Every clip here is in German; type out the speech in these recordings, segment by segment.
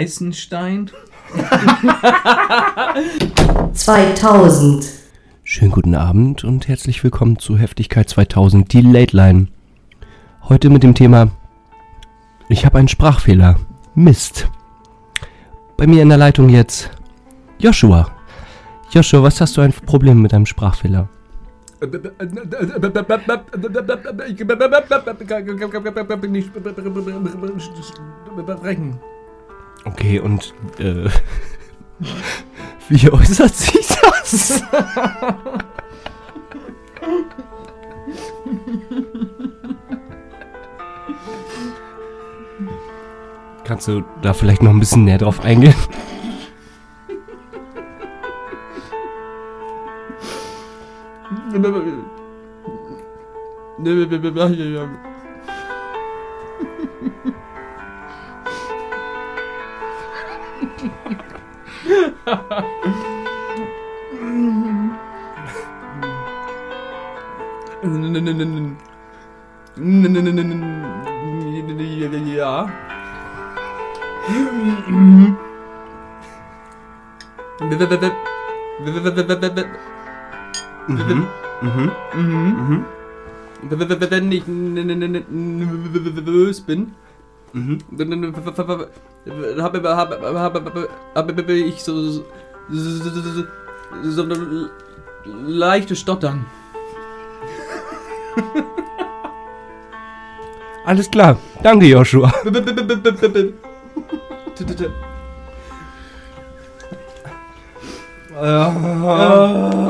Neißenstein. 2000. Schönen guten Abend und herzlich willkommen zu Heftigkeit 2000, die Late Line. Heute mit dem Thema Ich habe einen Sprachfehler. Mist. Bei mir in der Leitung jetzt Joshua. Joshua, was hast du ein Problem mit deinem Sprachfehler? Brechen. Okay, und äh, wie äußert sich das? Kannst du da vielleicht noch ein bisschen näher drauf eingehen? Ja. Mhm. Mhm. Mhm. Wenn ich nervös bin, Mhm. Habe habe ich so so, so, so eine leichte Stottern. Alles klar. Danke, Joshua.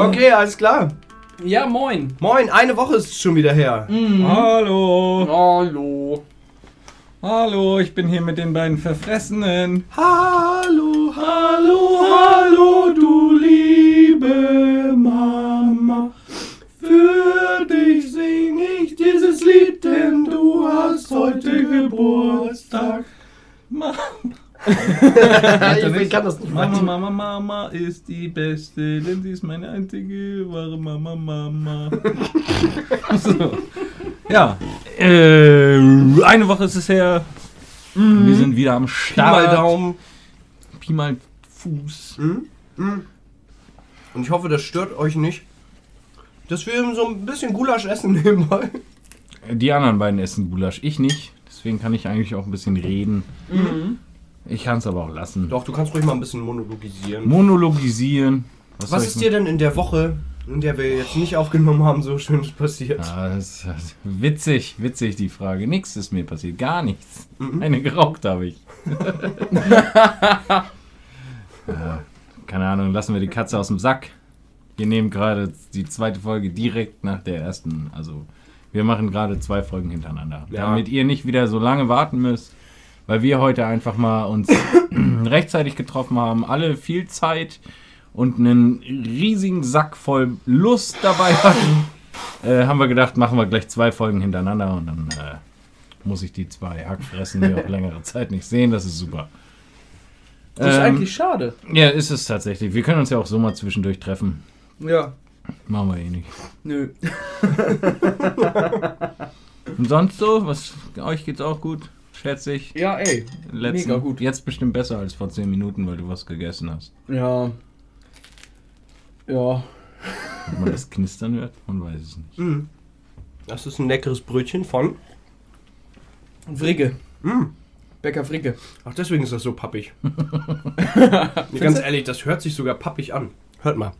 Okay, alles klar. Ja, moin. Moin, eine Woche ist schon wieder her. Hallo. Hallo. Hallo, ich bin hier mit den beiden Verfressenen. Hallo, hallo, hallo, du liebe Mama. Für dich sing ich dieses Lied, denn du hast heute Geburtstag. Ma ich kann das nicht Mama, Mama, Mama ist die Beste, denn sie ist meine einzige wahre Mama, Mama. so. Ja, äh, eine Woche ist es her. Wir sind wieder am Pi Start. mal Daumen. Pi mal Fuß. Und ich hoffe, das stört euch nicht, dass wir so ein bisschen Gulasch essen nebenbei. Die anderen beiden essen Gulasch, ich nicht. Deswegen kann ich eigentlich auch ein bisschen reden. Ich kann es aber auch lassen. Doch, du kannst ruhig mal ein bisschen monologisieren. Monologisieren. Was ich ist dir denn in der Woche, der wir jetzt nicht aufgenommen haben, so schönes passiert? Ja, das ist witzig, witzig die Frage. Nichts ist mir passiert, gar nichts. Eine geraucht habe ich. ja, keine Ahnung, lassen wir die Katze aus dem Sack. Wir nehmen gerade die zweite Folge direkt nach der ersten. Also, wir machen gerade zwei Folgen hintereinander. Ja. Damit ihr nicht wieder so lange warten müsst, weil wir heute einfach mal uns rechtzeitig getroffen haben, alle viel Zeit und einen riesigen Sack voll Lust dabei hatten äh, haben wir gedacht, machen wir gleich zwei Folgen hintereinander und dann äh, muss ich die zwei Hackfressen hier auf längere Zeit nicht sehen. Das ist super. Das ist Ähm, eigentlich schade. Ja, ist es tatsächlich. Wir können uns ja auch so mal zwischendurch treffen. Ja. Machen wir eh nicht. Nö. Und sonst so? Was, euch geht's auch gut? Schätze ich. Ja, ey. Letzten, Mega gut. Jetzt bestimmt besser als vor 10 Minuten, weil du was gegessen hast. Ja. Ja. Ob man das knistern hört? Man weiß es nicht. Mhm. Das ist ein leckeres Brötchen von. Fricke. Mhm. Bäcker Fricke. Ach, deswegen ist das so pappig. ganz ehrlich, das hört sich sogar pappig an. Hört mal.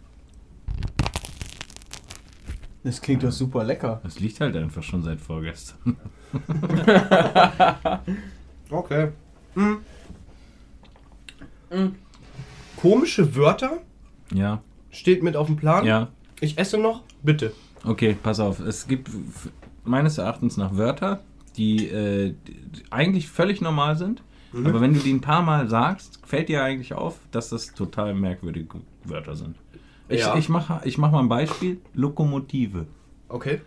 Das klingt doch super lecker. Das liegt halt einfach schon seit vorgestern. Okay. Mhm. Komische Wörter Ja, steht mit auf dem Plan. ja. Ich esse noch. Bitte. Okay, pass auf. Es gibt meines Erachtens nach Wörter, die, äh, die eigentlich völlig normal sind. Mhm. Aber wenn du die ein paar Mal sagst, fällt dir eigentlich auf, dass das total merkwürdige Wörter sind. Ich, Ja. ich mache ich mach mal ein Beispiel. Lokomotive. Okay.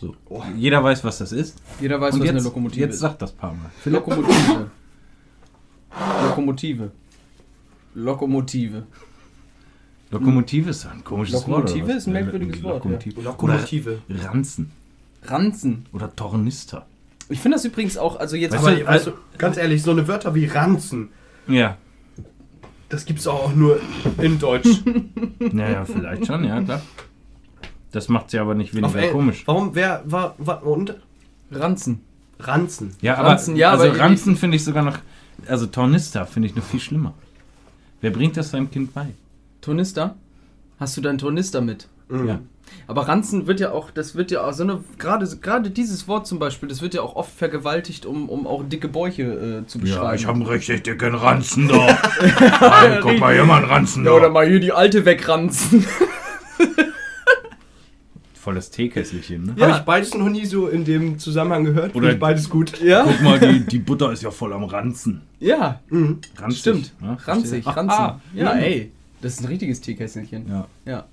So. Jeder weiß, was das ist. Jeder weiß, Und was jetzt, eine Lokomotive jetzt ist. sag das paar Mal. Lokomotive. Lokomotive. Lokomotive. Lokomotive ist ein komisches Lokomotive Wort. was? ist ein merkwürdiges Wort, Lokomotive. Lokomotive. Oder Ranzen. Ranzen. Oder Tornister. Ich finde das übrigens auch, also jetzt. Aber du, weißt du, ganz ehrlich, so eine Wörter wie Ranzen, Ja. das gibt's auch nur in Deutsch. Naja, vielleicht schon, ja, klar. Das macht sie aber nicht Auf weniger Eng- komisch. Warum, wer, war, war, und? Ranzen. Ranzen. Ja, aber, Ranzen, ja, also aber- Ranzen finde ich sogar noch, also Tornister finde ich noch viel schlimmer. Wer bringt das seinem Kind bei? Tornister? Hast du deinen Tornister mit? Mhm. Ja. Aber Ranzen wird ja auch, das wird ja auch so eine, gerade gerade dieses Wort zum Beispiel, das wird ja auch oft vergewaltigt, um, um auch dicke Bäuche äh, zu beschreiben. einen richtig dicken Ranzen da. Hey, guck mal, hier mal einen Ranzen ja, oder mal hier die alte wegranzen. Voll das Teekesselchen, ne? Habe ich beides noch nie so in dem Zusammenhang gehört. Oder- ich beides gut. Ja? Guck mal, die, die Butter ist ja voll am Ranzen. Ja, Mhm. Ranzig, stimmt. Ja, Ranzig, verstehe. ranzen. Ah, ja, ah, ey. Das ist ein richtiges Teekesselchen. Ja. Ja.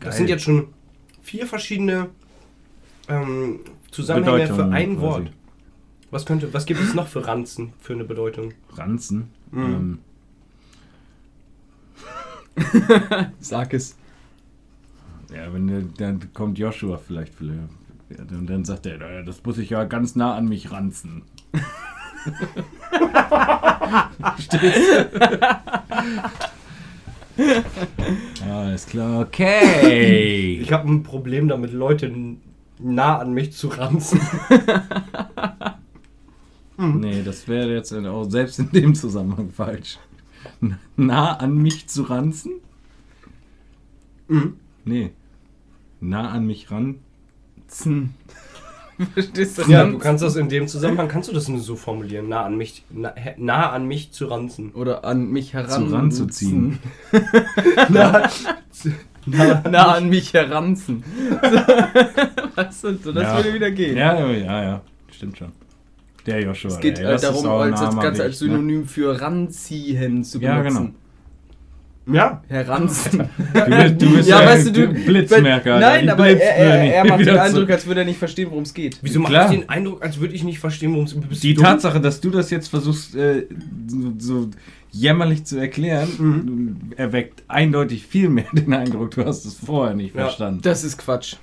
Das sind jetzt schon vier verschiedene ähm, Zusammenhänge für Bedeutungen ein quasi. Wort. Was könnte, was gibt es noch für Ranzen für eine Bedeutung? Ranzen. Mhm. Sag es. Ähm, ja, wenn der, dann kommt Joshua vielleicht, vielleicht ja, und dann sagt er, "Naja, das muss ich ja ganz nah an mich ranzen. Ja, alles klar, okay. Ich habe ein Problem damit, Leute nah an mich zu ranzen. Nee, das wäre jetzt auch selbst in dem Zusammenhang falsch. Nah an mich zu ranzen? Mhm. Nee. Nah an mich ran. Verstehst du? Ja, Ranzen? du kannst das in dem Zusammenhang, kannst du das nur so formulieren, nah an mich, nah, nah an mich zu ranzen. Oder an mich heran. ranzuziehen. nah, nah, nah an mich heranzen. weißt du, so das Ja. würde wieder gehen. Ja, ja, ja. Stimmt schon. Der Joshua. Es geht ey, das ist darum, als das Ganze als Synonym für ranziehen zu Ja, benutzen. Ja, Heranzen. Ne? Du bist, du bist ja, ja, weißt du, du Blitzmerker. Nein, aber er, er, er macht den Eindruck, als würde er nicht verstehen, worum es geht. wieso mache Klar. ich den Eindruck, als würde ich nicht verstehen, worum es bist Die? Tatsache, dass du das jetzt versuchst, äh, so, so jämmerlich zu erklären, Mhm. erweckt eindeutig viel mehr den Eindruck, du hast es vorher nicht Ja. verstanden. Das ist Quatsch.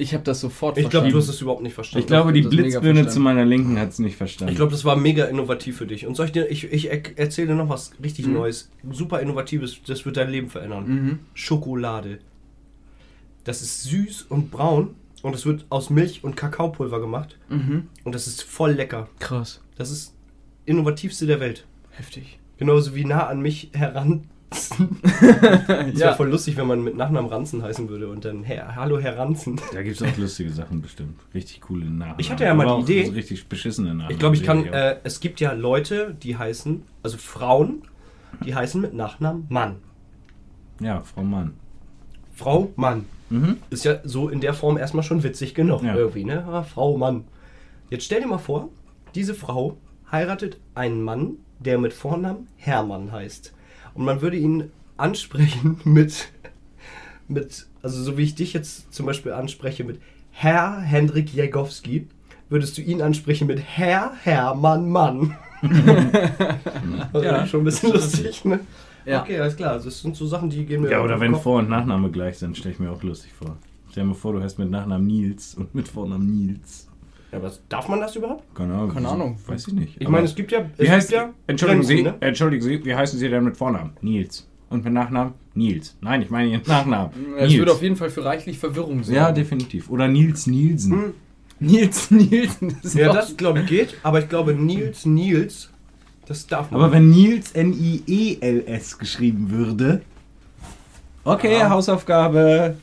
Ich habe das sofort Ich glaube, verstanden. du hast es überhaupt nicht verstanden. ich glaube, die Blitzbirne zu meiner Linken hat es nicht verstanden. Ich glaube, das war mega innovativ für dich. Und soll ich dir, ich, ich er- erzähle dir noch was richtig Mhm. Neues, super innovatives, das wird dein Leben verändern. Mhm. Schokolade. Das ist süß und braun und es wird aus Milch und Kakaopulver gemacht Mhm. und das ist voll lecker. Krass. Das ist innovativste der Welt. Heftig. Genauso wie nah an mich heran. Das wäre Ja. voll lustig, wenn man mit Nachnamen Ranzen heißen würde und dann Herr, Hallo Herr Ranzen. Da gibt es auch lustige Sachen bestimmt. Richtig coole Nachnamen. Ich hatte ja mal Aber die Idee- richtig beschissene Nachnamen. Ich glaube, ich kann. Äh, es gibt ja Leute, die heißen, also Frauen, die heißen mit Nachnamen Mann. Ja, Frau Mann. Frau Mann. Mhm. Ist ja so in der Form erstmal schon witzig genug Ja. irgendwie, ne? Ah, Frau Mann. Jetzt stell dir mal vor, diese Frau heiratet einen Mann, der mit Vornamen Hermann heißt. Und man würde ihn ansprechen mit, mit, also so wie ich dich jetzt zum Beispiel anspreche, mit Herr Hendrik Jagowski, würdest du ihn ansprechen mit Herr Hermann Mann. also Ja, schon ein bisschen lustig, ne? Ja. Okay, alles klar. Also das sind so Sachen, die gehen mir Ja, oder wenn Kopf. Vor- und Nachname gleich sind, stelle ich mir auch lustig vor. Stell dir mal vor, du hast mit Nachnamen Nils und mit Vornamen Nils. Ja, aber darf man das überhaupt? Keine Ahnung. Keine? Ahnung. Weiß ich nicht. Ich meine, es gibt ja. Es Wie heißt gibt ja Entschuldigen Grenzen, Sie, ne? entschuldigen Sie, wie heißen Sie denn mit Vornamen? Nils. Und mit Nachnamen? Nils. Nein, ich meine Ihren Nachnamen. Es würde auf jeden Fall für reichlich Verwirrung sorgen. ja, definitiv. Oder Nils Nielsen. Hm. Nils Nielsen. Das ist Ja, das glaube ich geht, aber ich glaube Nils Nils, das darf man. Aber wenn Nils N-I-E-L-S geschrieben würde. Okay, Ja. Hausaufgabe.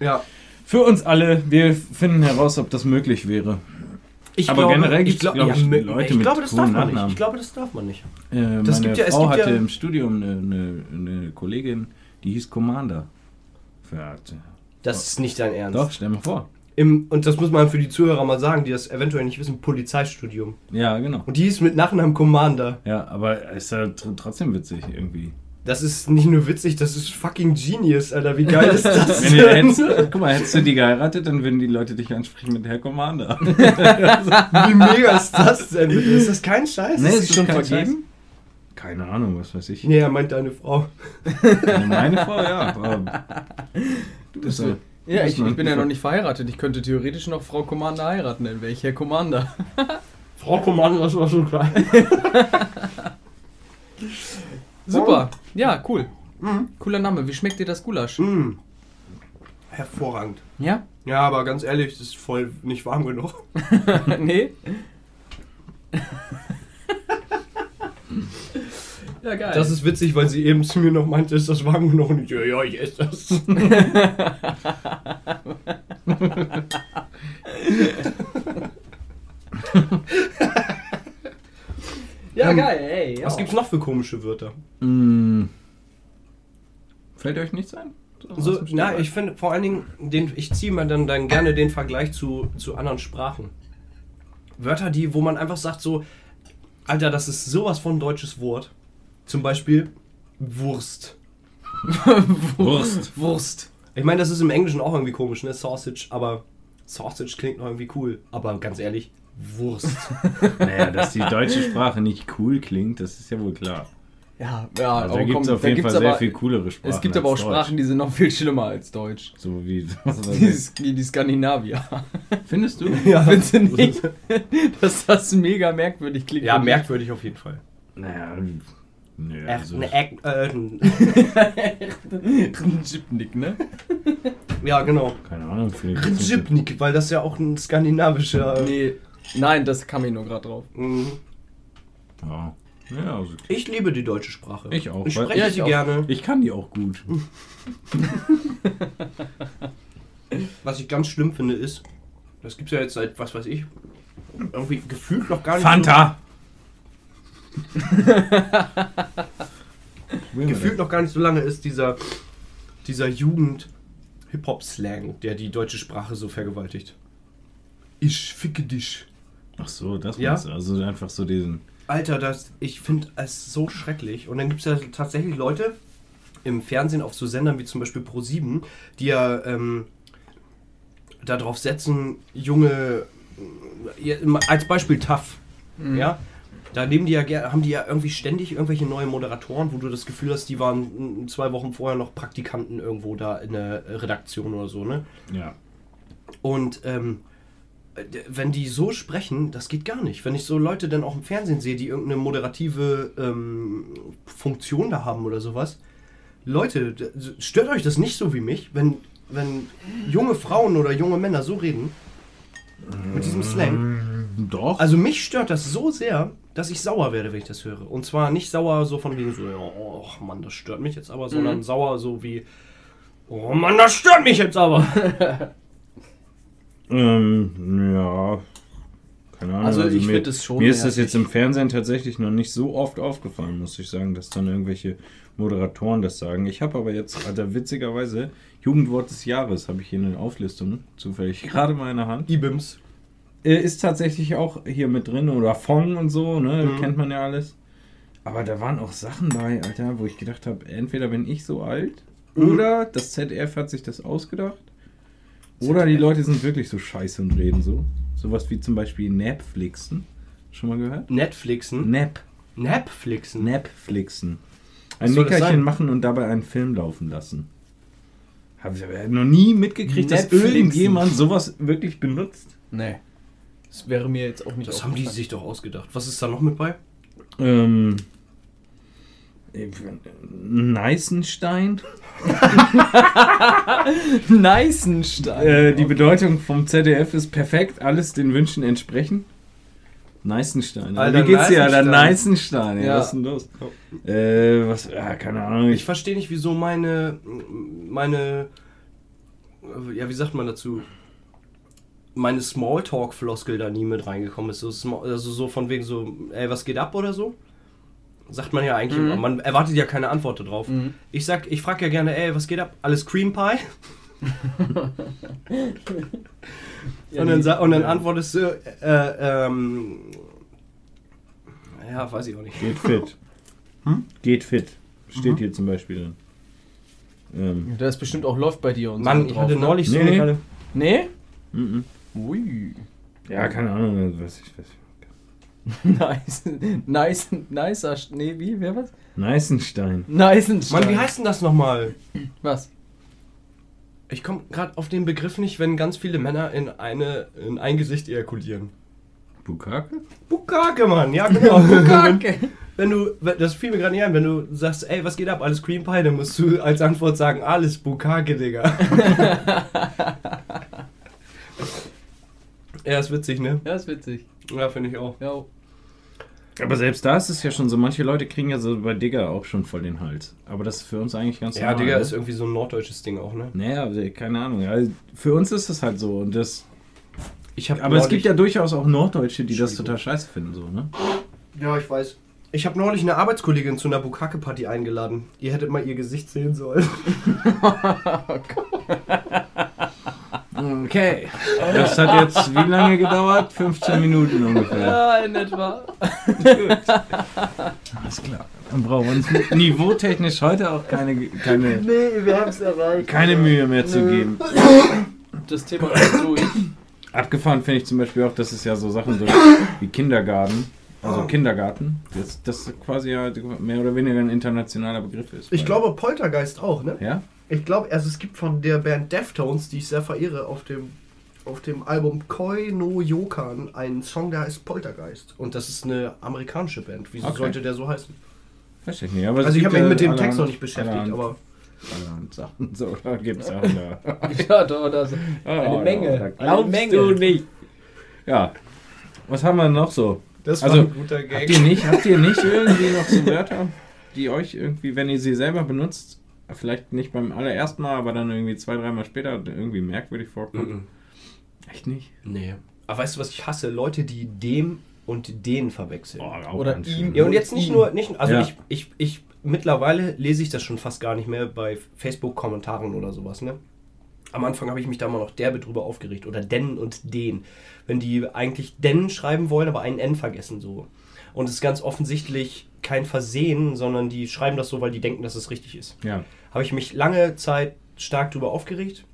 ja, Für uns alle. Wir finden heraus, ob das möglich wäre. ich Aber generell gibt's, glaub- glaub ich, mit- Leute ich mit glaube, das darf man nicht. Ich glaube, das darf man nicht. Äh, Das meine gibt ja- es Frau gibt hatte ja- im Studium eine, eine, eine Kollegin, die hieß Commander. Das ist nicht dein Ernst. doch, stell mal vor. Im, und das muss man für die Zuhörer mal sagen, die das eventuell nicht wissen, Polizeistudium. Ja, genau. Und die ist mit Nachnamen Commander. Ja, aber ist ja tr trotzdem witzig irgendwie. Das ist nicht nur witzig, das ist fucking genius, Alter. Wie geil ist das? Wenn denn? hättest, guck mal, hättest du die geheiratet, dann würden die Leute dich ansprechen mit Herr Commander. Wie mega ist das denn? Ist das kein Scheiß? Nee, ist ist schon kein vergeben? Keine Ahnung, was weiß ich. Nee, er meint deine Frau. Meine Frau, ja. Aber du bist ja, Ja, Muss ich, ich bin ja noch nicht verheiratet. Ich könnte theoretisch noch Frau Commander heiraten, dann wäre ich Herr Commander. Frau Kommando, das war schon klein. Super. Ja, cool. Cooler Name. Wie schmeckt dir das Gulasch? Mm. Hervorragend. Ja? Ja, aber ganz ehrlich, das ist voll nicht warm genug. nee? ja, geil. Das ist witzig, weil sie eben zu mir noch meinte, ist das warm genug? Und ich, ja, ja, ich esse das. ja, Ähm, geil, ey. Was gibt's noch für komische Wörter? Mm. Fällt euch nichts ein? So, na, ich finde vor allen Dingen, den, ich ziehe mir dann, dann gerne den Vergleich zu, zu anderen Sprachen. Wörter, die, wo man einfach sagt so, Alter, das ist sowas von deutsches Wort. Zum Beispiel Wurst. Wurst. Wurst. Ich meine, das ist im Englischen auch irgendwie komisch, ne? Sausage, aber Sausage klingt noch irgendwie cool. Aber ganz ehrlich, Wurst. Naja, dass die deutsche Sprache nicht cool klingt, das ist ja wohl klar. Ja, ja, Also aber da gibt es auf jeden Fall sehr aber, viel coolere Sprachen. Es gibt aber auch Deutsch. Sprachen, die sind noch viel schlimmer als Deutsch. So wie. Die, die, Skandinavier. Findest du? ja, Findest du nicht, dass das mega merkwürdig klingt? ja, merkwürdig auf jeden Fall. Naja, nö, also, ne, äh, Jipnik, ne? ja, genau. keine Ahnung. Rjipnik, weil das ja auch ein skandinavischer. Nee. Nein, das kam ich nur gerade drauf. Mhm. Ja. ja, also Ich liebe die deutsche Sprache. Ich auch, Ich spreche Ja, ich sie auch. gerne. ich kann die auch gut. Was ich ganz schlimm finde ist, das gibt es ja jetzt seit, was weiß ich, irgendwie gefühlt noch gar nicht Fanta! so, gefühlt noch gar nicht so lange ist dieser, dieser Jugend-Hip-Hop-Slang, der die deutsche Sprache so vergewaltigt. Ich ficke dich. Ach so, das Ja? du. Also einfach so diesen. Alter, das, ich finde es so schrecklich. Und dann gibt es ja tatsächlich Leute im Fernsehen auf so Sendern wie zum Beispiel Pro7, die ja ähm, darauf setzen, junge, ja, als Beispiel TAF, ja, da nehmen die ja, haben die ja irgendwie ständig irgendwelche neue Moderatoren, wo du das Gefühl hast, die waren zwei Wochen vorher noch Praktikanten irgendwo da in der Redaktion oder so, ne? Ja. Und ähm, äh, wenn die so sprechen, das geht gar nicht. Wenn ich so Leute dann auch im Fernsehen sehe, die irgendeine moderative ähm, Funktion da haben oder sowas. Leute, stört euch das nicht so wie mich, wenn, wenn junge Frauen oder junge Männer so reden? Mit diesem Slang. Doch. Also mich stört das so sehr, dass ich sauer werde, wenn ich das höre. Und zwar nicht sauer so von wegen so, oh Mann, das stört mich jetzt aber, sondern sauer so wie, oh Mann, das stört mich jetzt aber. Ähm, ja. Keine Ahnung. Also ich mir- find es schon Mir ist das jetzt im Fernsehen tatsächlich noch nicht so oft aufgefallen, muss ich sagen, dass dann irgendwelche Moderatoren das sagen. Ich habe aber jetzt, Alter, witzigerweise, Jugendwort des Jahres habe ich hier eine Auflistung, zufällig gerade mal in der Hand. Ibims. Äh, Ist tatsächlich auch hier mit drin oder Fong und so, ne? Mhm. Kennt man ja alles. Aber da waren auch Sachen bei, Alter, wo ich gedacht habe, entweder bin ich so alt Mhm. oder das ZDF hat sich das ausgedacht. Oder die Leute sind wirklich so scheiße und reden so. Sowas wie zum Beispiel Netflixen. Schon mal gehört? Netflixen. Nap. Napflixen. Netflixen. Was Ein Nickerchen machen und dabei einen Film laufen lassen. Habe ich aber noch nie mitgekriegt, dass Netflixen. irgendjemand sowas wirklich benutzt. Nee. Das wäre mir jetzt auch nicht Das haben die sich doch ausgedacht. Was ist da noch mit bei? Ähm. Neißenstein. Neißenstein. Äh, die Bedeutung vom ZDF ist perfekt, alles den Wünschen entsprechen. Neißenstein. Alter, Wie geht's dir, Alter? Neißenstein. Neißenstein. Ja. Was ist denn los? Äh, was, ja, keine Ahnung. Ich Ich, verstehe nicht, wieso meine. meine. Ja, wie sagt man dazu? Meine Smalltalk-Floskel da nie mit reingekommen ist. So, also so von wegen so, ey, was geht ab oder so? Sagt man ja eigentlich immer. Man erwartet ja keine Antwort darauf. Mhm. Ich sag, ich frage ja gerne, ey, was geht ab? Alles Cream Pie? Ja, und, dann, und dann antwortest du, äh, ähm. Ja, weiß ich auch nicht. geht fit. Hm? Geht fit. Steht hier zum Beispiel drin. Ähm, Da ist bestimmt auch läuft bei dir und Mann, so ich drauf, hatte ne? neulich so Nee, eine Nee? mhm. Ui. ja, keine Ahnung. Was ich, was ich. Nice. Nice. Nicer. Sch- Nee, wie? Wer was? Neißenstein. Neißenstein. Mann, wie heißt denn das nochmal? Was? Ich komme gerade auf den Begriff nicht, wenn ganz viele Männer in, eine, in ein Gesicht ejakulieren. Bukake? Bukake, Mann, ja genau. Bukake. Wenn du, das fiel mir gerade nicht ein, wenn du sagst, ey, was geht ab, alles Cream Pie, dann musst du als Antwort sagen, alles Bukake, Digga. ja, ist witzig, ne? Ja, ist witzig. Ja, finde ich auch. Ja. Aber selbst da ist es ja schon so, manche Leute kriegen ja so bei Digger auch schon voll den Hals. Aber das ist für uns eigentlich ganz Ja, normal. Digga, ne? ist irgendwie so ein norddeutsches Ding auch, ne? Naja, also, keine Ahnung. Ja, für uns ist es halt so. Und das, Ich hab aber es gibt ja durchaus auch Norddeutsche, die das total scheiße finden. So, ne? Ja, ich weiß. Ich habe neulich eine Arbeitskollegin zu einer Bukake-Party eingeladen. Ihr hättet mal ihr Gesicht sehen sollen. Okay. Das hat jetzt wie lange gedauert? 15 Minuten ungefähr. Ja, in etwa. Alles klar. Dann brauchen wir uns niveautechnisch heute auch keine, keine, Nee, wir haben es erreicht. keine Mühe mehr zu geben. Das Thema ist durch. Abgefahren finde ich zum Beispiel auch, dass es ja so Sachen so wie Kindergarten, also Kindergarten, das, das quasi ja mehr oder weniger ein internationaler Begriff ist. Ich glaube Poltergeist auch, ne? Ja? Ich glaube, also es gibt von der Band Deftones, die ich sehr verehre, auf dem, auf dem Album Koi no Yokan einen Song, der heißt Poltergeist. Und das ist eine amerikanische Band. Wieso Okay. sollte der so heißen? Weiß ich nicht. Aber es Also ich gibt habe mich ja mit dem allerhand- Text noch nicht beschäftigt, allerhand- aber allerhand Sachen. So, da gibt es ja da. Ja, doch, das. Eine Menge. Da glaubst Eine Menge. du nicht. Ja. Was haben wir noch so? das Also, ein guter Habt ihr nicht, habt ihr nicht irgendwie noch so Wörter, die euch irgendwie, wenn ihr sie selber benutzt, vielleicht nicht beim allerersten Mal, aber dann irgendwie zwei, dreimal später irgendwie merkwürdig vorkommen? Mhm. Echt nicht? Nee. Aber weißt du, was ich hasse? Leute, die dem und den verwechseln. auch Oder ihm. Ja, und jetzt nicht nur, nicht, also Ja. ich, ich, ich, mittlerweile lese ich das schon fast gar nicht mehr bei Facebook-Kommentaren oder sowas, ne? Am Anfang habe ich mich da mal noch derbe drüber aufgeregt. Oder den und den. Wenn die eigentlich den schreiben wollen, aber einen N vergessen so. Und es ist ganz offensichtlich kein Versehen, sondern die schreiben das so, weil die denken, dass es richtig ist. Ja. Habe ich mich lange Zeit stark drüber aufgeregt.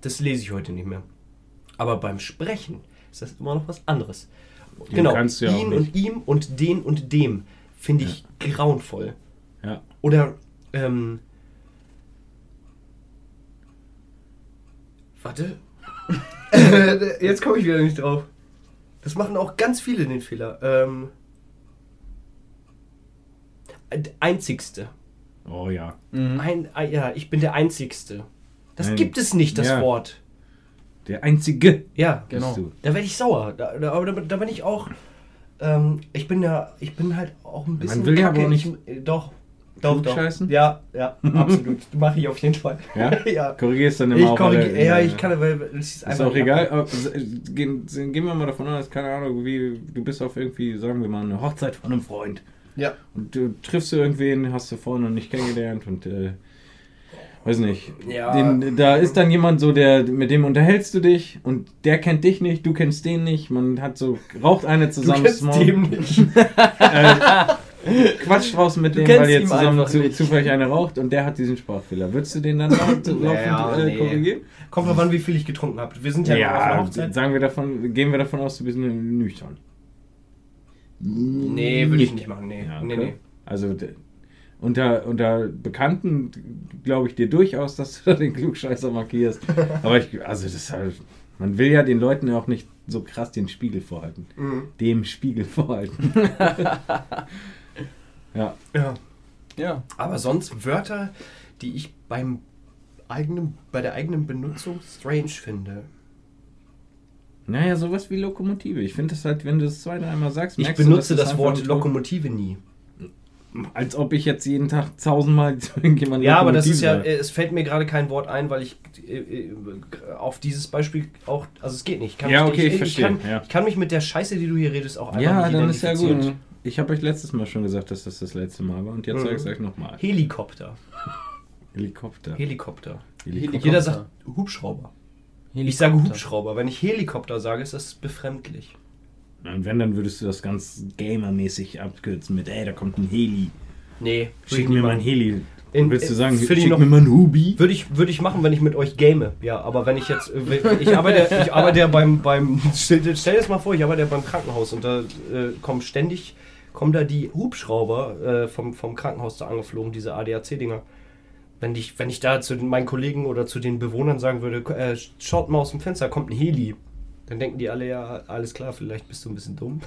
Das lese ich heute nicht mehr. Aber beim Sprechen ist das immer noch was anderes. Den genau, ja ihn und ihm und den und dem finde ich grauenvoll. Ja. Oder, ähm. Warte. Jetzt komme ich wieder nicht drauf. Das machen auch ganz viele den Fehler. Ähm. Einzigste. Oh ja. Mhm. Ein, ah, ja, ich bin der Einzigste. Das Nein. gibt es nicht, das Ja. Wort. Der einzige. Ja, Genau. bist du. da werde ich sauer. Da, da, aber da, da bin ich auch. Ähm, ich bin ja, ich bin halt auch ein bisschen. will ja aber auch nicht Ich, äh, doch. Doch, doch. klugscheißen? Ja, ja, absolut. Mache ich auf jeden Fall. Ja? ja. Korrigierst dann immer Ich auch korrigiere. alle- Ja, ich kann, weil es ist Ist einfach. auch egal. aber s- Gehen, gehen wir mal davon aus, keine Ahnung, wie du bist auf irgendwie, sagen wir mal, eine Hochzeit von einem Freund. Ja. Und du triffst du irgendwen, hast du vorher noch nicht kennengelernt und äh, weiß nicht. Ja. Den, da ist dann jemand so, der mit dem unterhältst du dich und der kennt dich nicht, du kennst den nicht. Man hat so raucht eine Du zusammen, kennst Small- dem nicht. äh, quatscht draußen mit Du dem, kennst weil ihr zusammen zu, zufällig eine raucht und der hat diesen Sprachfehler. Würdest du den dann laufend Naja, äh, nee. korrigieren? Kommt drauf an, wie viel ich getrunken habe. Wir sind ja, noch auf einer Ja, Hochzeit. sagen wir davon, gehen wir davon aus, du bist nüchtern. Nee, würde ich nicht machen. Nee, Ja, nee, okay. nee. Also d- unter, unter Bekannten glaube ich dir durchaus, dass du da den Klugscheißer markierst. Aber ich, also das ist halt, man will ja den Leuten auch nicht so krass den Spiegel vorhalten. Mhm. Dem Spiegel vorhalten. ja. Ja. Ja. Aber sonst Wörter, die ich beim eigenen, bei der eigenen Benutzung strange finde. Naja, sowas wie Lokomotive. Ich finde das halt, wenn du es zwei, dreimal sagst, Ich merkst du, benutze dass es das Wort Lokomotive nie. Als ob ich jetzt jeden Tag tausendmal zu irgendjemandem Ja, aber das ist ja, es fällt mir gerade kein Wort ein, weil ich äh, äh, auf dieses Beispiel auch, also es geht nicht. Ich kann Ja, mich- okay, ich ich, verstehe, kann, ja. ich kann mich mit der Scheiße, die du hier redest, auch einfach Ja, dann ist ja gut. Ich habe euch letztes Mal schon gesagt, dass das das letzte Mal war und jetzt Mhm. sage ich es euch nochmal. Helikopter. Helikopter. Helikopter. Helikopter. Jeder sagt Hubschrauber. Ich Helikopter. sage Hubschrauber. Wenn ich Helikopter sage, ist das befremdlich. Und wenn, dann würdest du das ganz gamermäßig abkürzen mit, ey, da kommt ein Heli. Nee, Schick mir mal ein Heli. In- Willst du sagen, finde ich schick noch- mir mal ein Hubi? Würde ich, würde ich machen, wenn ich mit euch game. Ja, aber wenn ich jetzt. Ich arbeite, ich arbeite ja beim. beim stell, stell dir das mal vor, ich arbeite ja beim Krankenhaus und da äh, kommen ständig. Kommen da die Hubschrauber äh, vom, vom Krankenhaus da angeflogen, diese ADAC-Dinger. Wenn ich, wenn ich da zu den- meinen Kollegen oder zu den Bewohnern sagen würde, äh, schaut mal aus dem Fenster, kommt ein Heli. Dann denken die alle ja, alles klar, vielleicht bist du ein bisschen dumm.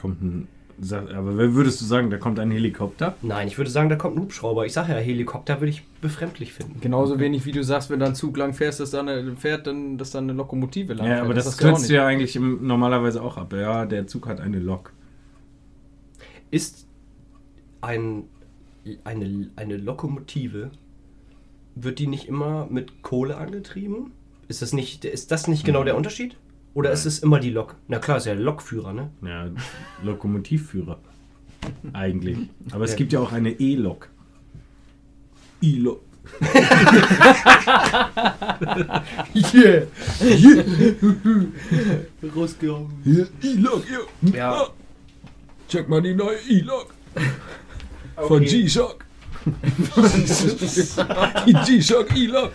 Kommt ein. Aber wer würdest du sagen, da kommt ein Helikopter? Nein, ich würde sagen, da kommt ein Hubschrauber. Ich sage ja, Helikopter würde ich befremdlich finden. Genauso wenig wie du sagst, wenn da ein Zug lang fährst, dass da eine, fährt, dann, dass da eine Lokomotive lang Ja, fährt. aber das, sagst du ja auch kürzt du ja eigentlich im, normalerweise auch ab. Ja, der Zug hat eine Lok. Ist ein, eine, eine Lokomotive, wird die nicht immer mit Kohle angetrieben? Ist das nicht, ist das nicht genau der Unterschied? Oder ist es immer die Lok? Na klar, ist ja Lokführer, ne? Ja, Lokomotivführer. Eigentlich. Aber es Ja. gibt ja auch eine E-Lok. E-Lok. Yeah! Rausgehauen. Hier, E-Lok, ja. Ja. Check mal die neue E-Lok. Von Okay. G-Shock. Die G-Shock E-Lok.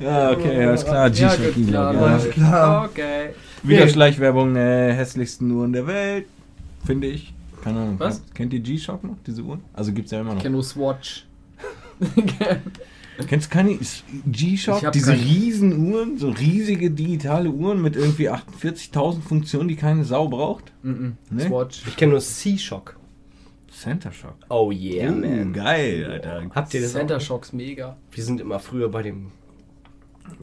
Ja, okay, alles klar. Ja, G-Shock klar, E-Lok. alles Ja. klar. Okay. Wieder. Schleichwerbung, äh, hässlichsten Uhren der Welt. Finde ich. Keine Ahnung. Was? Kennt ihr G-Shock noch, diese Uhren? Also gibt's ja immer Ich noch. kenne nur Swatch. Kennst du keine Ich G-Shock? Diese keine. riesen Uhren, so riesige digitale Uhren mit irgendwie 48.000 Funktionen, die keine Sau braucht? Mhm. Nee? Swatch. Ich kenne nur C-Shock. Center Shock. Oh yeah, Uh, geil, Alter. Habt ihr das Center auch? Shocks mega. Wir sind immer früher bei dem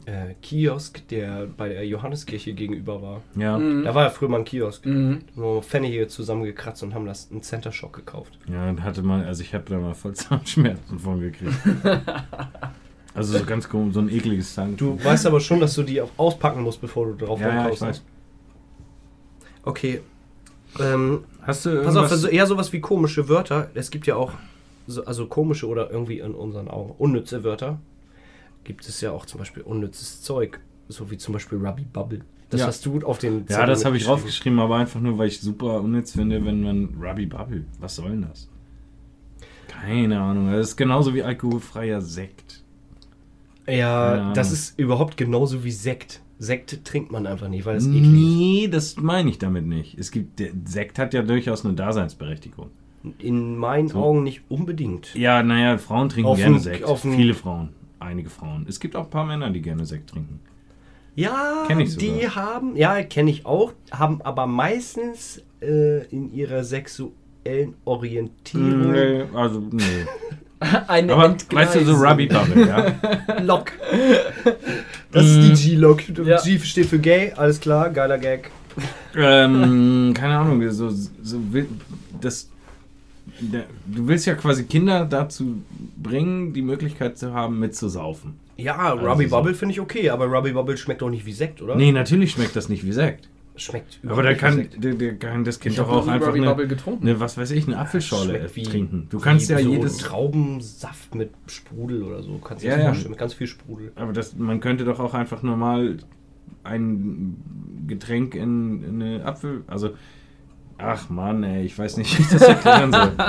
äh, Kiosk, der bei der Johanneskirche gegenüber war. Ja. Mhm. Da war ja früher mal ein Kiosk. Mhm. Da haben wir Pfennige zusammengekratzt und haben das einen Center Shock gekauft. Ja, und hatte mal, also ich habe da mal voll Zahnschmerzen von gekriegt. also so ganz komisch, so ein ekliges Zahn. Du weißt aber schon, dass du die auch auspacken musst, bevor du drauf ja, ja, ich ne? weiß. Okay. Ähm, Hast du pass auf, also eher sowas wie komische Wörter. Es gibt ja auch, so, also komische oder irgendwie in unseren Augen unnütze Wörter. Gibt es ja auch zum Beispiel unnützes Zeug. So wie zum Beispiel Rubby Bubble. Das Ja. hast du auf den ja, Zettel das habe ich draufgeschrieben, aber einfach nur, weil ich super unnütz finde, wenn man Rubby Bubble. Was soll denn das? Keine Ahnung. Das ist genauso wie alkoholfreier Sekt. Ja, das ist überhaupt genauso wie Sekt. Sekt trinkt man einfach nicht, weil es eklig Nee, das meine ich damit nicht. Es gibt, der Sekt hat ja durchaus eine Daseinsberechtigung. ist. In meinen So. Augen nicht unbedingt. Ja, naja, Frauen trinken Auf gerne ein- Sekt. Viele Frauen. Einige Frauen. Es gibt auch ein paar Männer, die gerne Sekt trinken. Ja, die haben, ja, kenne ich auch, haben aber meistens äh, in ihrer sexuellen Orientierung Nee, also, nee. Eine Aber Entgleisung. weißt du, so Rubby Bubble, ja? Lok. Das ist die G-Lok. Ja. G steht für gay, alles klar, geiler Gag. ähm, keine Ahnung, so, so will, das, du willst ja quasi Kinder dazu bringen, die Möglichkeit zu haben, mitzusaufen. Ja, Also Rubby so. Bubble finde ich okay, aber Rubby Bubble schmeckt doch nicht wie Sekt, oder? Nee, natürlich schmeckt das nicht wie Sekt. Schmeckt Aber da kann, der, der kann das Kind Ich doch habe auch einfach eine, eine, was weiß ich, eine Apfelschorle wie- trinken. Du kannst wie ja so jedes, Traubensaft mit Sprudel oder so. Kannst du Ja, ja. vorstellen, mit ganz viel Sprudel. aber das, man könnte doch auch einfach normal ein Getränk in, in eine Apfel, also, ach Mann, ey, ich weiß nicht, wie ich das erklären soll.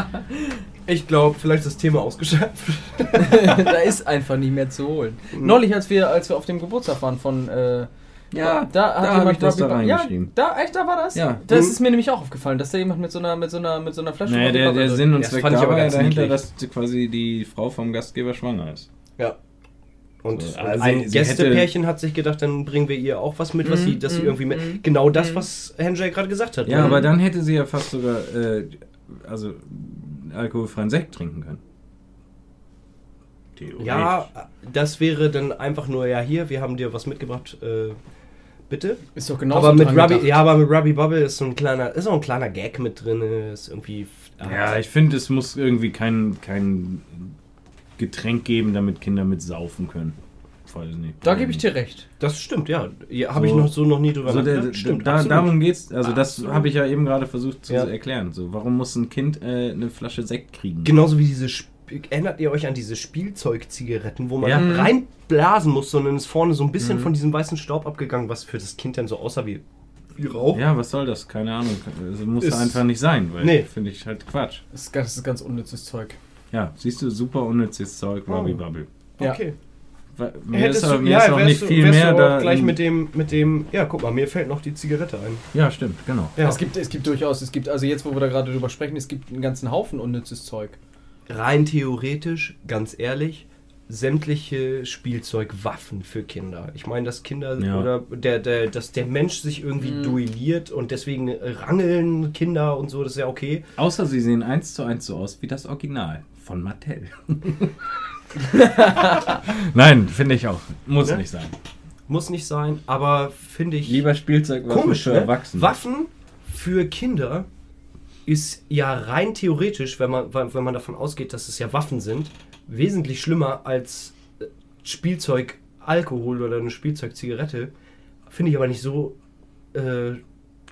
Ich glaube, vielleicht ist das Thema ausgeschöpft. da ist einfach nicht mehr zu holen. Neulich, als wir, als wir auf dem Geburtstag waren von. Äh, Ja, da hat da jemand habe ich das da reingeschrieben. Ja, da, echt, da war das? Ja. Das Mhm. ist mir nämlich auch aufgefallen, dass da jemand mit so einer, mit so einer, mit so einer Flasche. Rubby der, der drin- Sinn und Das Zweck fand ich aber ja ganz dahinter, niedlich. dass quasi die Frau vom Gastgeber schwanger ist. Ja. Und So, und also ein Gästepärchen hat sich gedacht, dann bringen wir ihr auch was mit, was Mhm, sie, dass sie mhm, irgendwie mit. mhm. Genau das, Mhm. was Henry gerade gesagt hat. Ja, aber dann hätte sie ja fast sogar äh, also alkoholfreien Sekt trinken können. Ja, das wäre dann einfach nur, ja, hier, wir haben dir was mitgebracht, äh, bitte. Ist doch genau aber mit Ruby, ja, aber mit Ruby Bubble ist so ein kleiner, ist auch ein kleiner Gag mit drin, ist irgendwie. Ja, ich finde, es muss irgendwie kein, kein Getränk geben, damit Kinder mit saufen können. Weiß nicht. Da gebe ich dir recht. das stimmt, ja. ja Habe ich So. noch so noch nie drüber der, nachgedacht. Stimmt, da, absolut. darum geht's, also das habe ich ja eben gerade versucht zu Ja. erklären. So, warum muss ein Kind äh, eine Flasche Sekt kriegen? Genauso wie diese. Sp Erinnert ihr euch an diese Spielzeugzigaretten, wo man Ja. reinblasen muss, sondern ist vorne so ein bisschen Mhm. von diesem weißen Staub abgegangen, was für das Kind dann so aussah wie, wie Rauch? Ja, was soll das? Keine Ahnung. Das muss Ist- einfach nicht sein, weil Nee. finde ich halt Quatsch. Das ist, ganz- das ist ganz unnützes Zeug. Ja, siehst du, super unnützes Zeug, Oh. Robbie Bubble. Ja. Okay. Mir Hättest ist, du, mir ja, ist auch nicht du, viel mehr du auch da. gleich mit dem, mit dem, ja, guck mal, mir fällt noch die Zigarette ein. ja, stimmt, genau. Ja. Es, gibt, es gibt durchaus, es gibt, also jetzt, wo wir da gerade drüber sprechen, es gibt einen ganzen Haufen unnützes Zeug. Rein theoretisch, ganz ehrlich, sämtliche Spielzeugwaffen für Kinder. Ich meine, dass Kinder Ja. oder der, der, dass der Mensch sich irgendwie Mhm. duelliert und deswegen rangeln Kinder und so, das ist ja okay. Außer sie sehen eins zu eins so aus wie das Original von Mattel. Nein, finde ich auch. Muss Ne? nicht sein. Muss nicht sein, aber finde ich Lieber Spielzeugwaffen komisch, für ne? Erwachsene. Waffen für Kinder ist ja rein theoretisch, wenn man, wenn man davon ausgeht, dass es ja Waffen sind, wesentlich schlimmer als äh, Spielzeug Alkohol oder eine Spielzeugzigarette. Finde ich aber nicht so. Äh,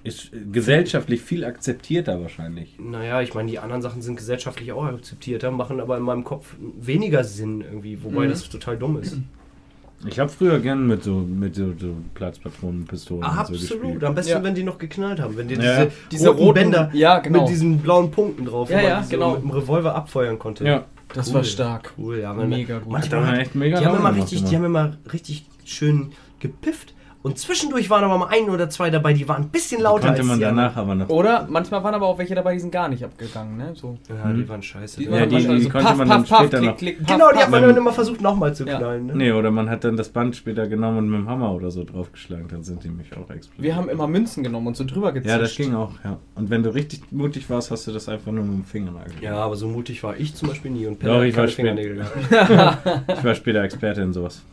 Ist gesellschaftlich viel akzeptierter wahrscheinlich. naja, ich meine, die anderen Sachen sind gesellschaftlich auch akzeptierter, machen aber in meinem Kopf weniger Sinn irgendwie, wobei Mhm. das total dumm ist. Ich habe früher gern mit so, mit so, so Platzpatronen, Pistolen und so Absolut. gespielt. Am besten, Ja. wenn die noch geknallt haben. Wenn die Ja. diese, Diese roten, roten- Bänder ja, genau. mit diesen blauen Punkten drauf, Ja, ja, so genau. mit dem Revolver abfeuern konnte. Ja, Das Cool. war stark. Cool, ja. Mega gut. Manchmal war hat, echt mega die, haben Laune immer gemacht richtig, immer. die haben immer richtig schön gepifft. Und zwischendurch waren aber mal ein oder zwei dabei, die waren ein bisschen lauter konnte als man die danach aber noch. Oder manchmal waren aber auch welche dabei, die sind gar nicht abgegangen, ne? So. Ja, die waren scheiße. Die Ja, waren die- manchmal die konnte man dann später noch- klick, genau, die hat man dann immer versucht nochmal zu Ja. knallen. Ne? Nee, oder man hat dann das Band später genommen und mit dem Hammer oder so draufgeschlagen, dann sind die mich auch explodiert. Wir haben immer Münzen genommen und so drüber gezischt. Ja, das ging auch, ja. Und wenn du richtig mutig warst, hast du das einfach nur mit dem Fingernagel. Ja, aber so mutig war ich zum Beispiel nie. Und Doch, ich war. Fingernägel. Ich war später Experte in sowas.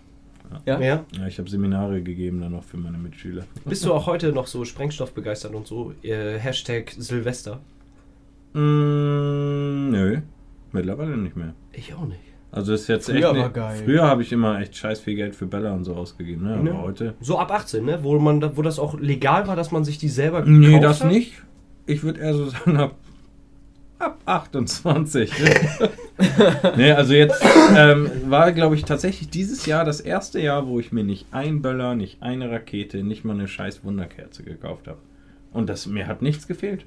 Ja? Ja. Ja, ich habe Seminare gegeben dann auch für meine Mitschüler. Bist du auch heute noch so Sprengstoff begeistert und so? Äh, Hashtag Silvester. Mm, nö, mittlerweile nicht mehr. Ich auch nicht. Also ist jetzt Früher echt. war ne- geil. Früher habe ich immer echt scheiß viel Geld für Bälle und so ausgegeben, ne? Aber Ja. heute. So ab 18, ne? Wo, man, da- wo das auch legal war, dass man sich die selber Nee, gekauft das hat? nicht. Ich würde eher so sagen, ab, ab 28. nee, also jetzt ähm, war, glaube ich, tatsächlich dieses Jahr das erste Jahr, wo ich mir nicht ein Böller, nicht eine Rakete, nicht mal eine scheiß Wunderkerze gekauft habe. Und das, mir hat nichts gefehlt.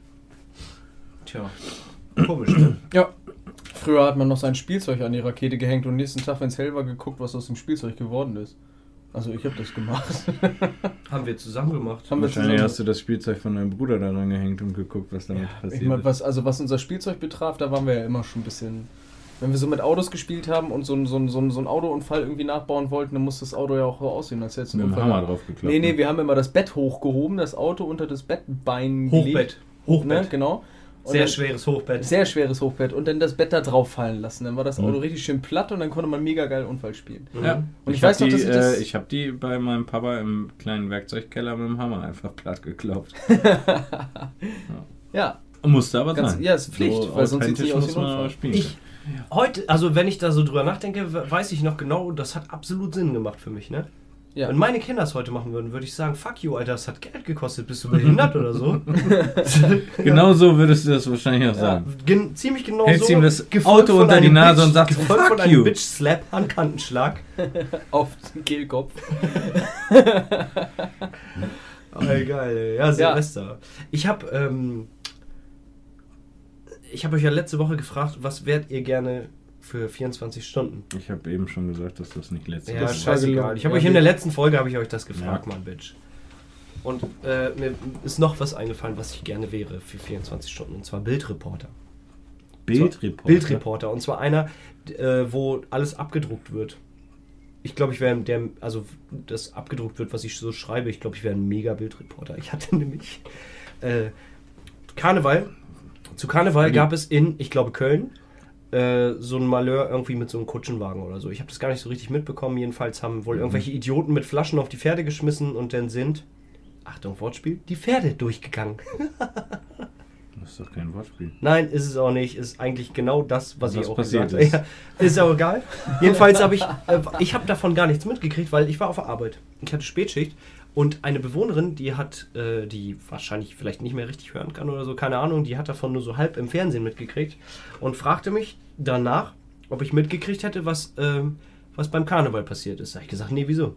Tja. Komisch, ne? Ja. Früher hat man noch sein Spielzeug an die Rakete gehängt und nächsten Tag, wenn es hell war, geguckt, was aus dem Spielzeug geworden ist. Also ich habe das gemacht. Haben wir zusammen gemacht. Haben wir Wahrscheinlich zusammen- hast du das Spielzeug von deinem Bruder da dran gehängt und geguckt, was damit passiert Ich mein, ist. was, also was unser Spielzeug betraf, da waren wir ja immer schon ein bisschen. Wenn wir so mit Autos gespielt haben und so, ein- so, so, so einen Autounfall irgendwie nachbauen wollten, dann muss das Auto ja auch so aussehen, als hätte es einen Unfall Hammer drauf geklappt. Nee, nee, ne? wir haben immer das Bett hochgehoben, das Auto unter das Bettbein Hochbett. gelegt. Hochbett. Ne, genau. Sehr dann- schweres Hochbett. Sehr schweres Hochbett und dann das Bett da drauf fallen lassen. Dann war das Mhm. Auto richtig schön platt und dann konnte man mega geil Unfall spielen. Ja. Und ich hab weiß noch, die, dass ich das- Äh, ich habe die bei meinem Papa im kleinen Werkzeugkeller mit dem Hammer einfach platt geklopft. Ja, Musste aber Ganz- sein. ja, ist Pflicht, weil sonst authentisch nicht aus muss wie ein spielen. Ich, heute, also wenn ich da so drüber nachdenke, we- weiß ich noch genau, das hat absolut Sinn gemacht für mich, ne? Ja. Wenn meine Kinder es heute machen würden, würde ich sagen, fuck you, Alter, das hat Geld gekostet, bist du behindert oder so? Genau so würdest du das wahrscheinlich auch Ja, sagen. gen ziemlich genau Hältst so. ihm das Auto unter die Nase und sagst, gefolgt "Fuck von einem you." Bitch-Slap, Handkantenschlag. auf den Kehlkopf. Oh, geil, ja, Silvester. Ich habe ähm, ich habe euch ja letzte Woche gefragt, was wärt ihr gerne für 24 Stunden? Ich habe eben schon gesagt, dass das nicht letztes Ja, ist. ist scheißegal. Ich habe Ja, euch in der letzten Folge habe ich euch das gefragt, Ja. Mann, Bitch. Und äh, mir ist noch was eingefallen, was ich gerne wäre für 24 Stunden, und zwar Bildreporter. Bildreporter. Bildreporter. Und zwar einer, äh, wo alles abgedruckt wird. Ich glaube, ich wäre der, also das abgedruckt wird, was ich so schreibe, ich glaube, ich wäre ein mega Bildreporter. Ich hatte nämlich äh, Karneval. Zu Karneval gab es in, ich glaube, Köln äh, so ein Malheur irgendwie mit so einem Kutschenwagen oder so. Ich habe das gar nicht so richtig mitbekommen. Jedenfalls haben wohl irgendwelche Idioten mit Flaschen auf die Pferde geschmissen und dann sind, Achtung, Wortspiel, die Pferde durchgegangen. Das ist doch kein Wortspiel. Nein, ist es auch nicht. Ist eigentlich genau das, was, Was ich auch passiert gesagt habe. ist. Ja, ist auch egal. Jedenfalls habe ich, äh, ich habe davon gar nichts mitgekriegt, weil ich war auf der Arbeit. Ich hatte Spätschicht und eine Bewohnerin, die hat, äh, die wahrscheinlich vielleicht nicht mehr richtig hören kann oder so, keine Ahnung, die hat davon nur so halb im Fernsehen mitgekriegt und fragte mich danach, ob ich mitgekriegt hätte, was, ähm, was beim Karneval passiert ist. Da habe ich gesagt, nee, wieso?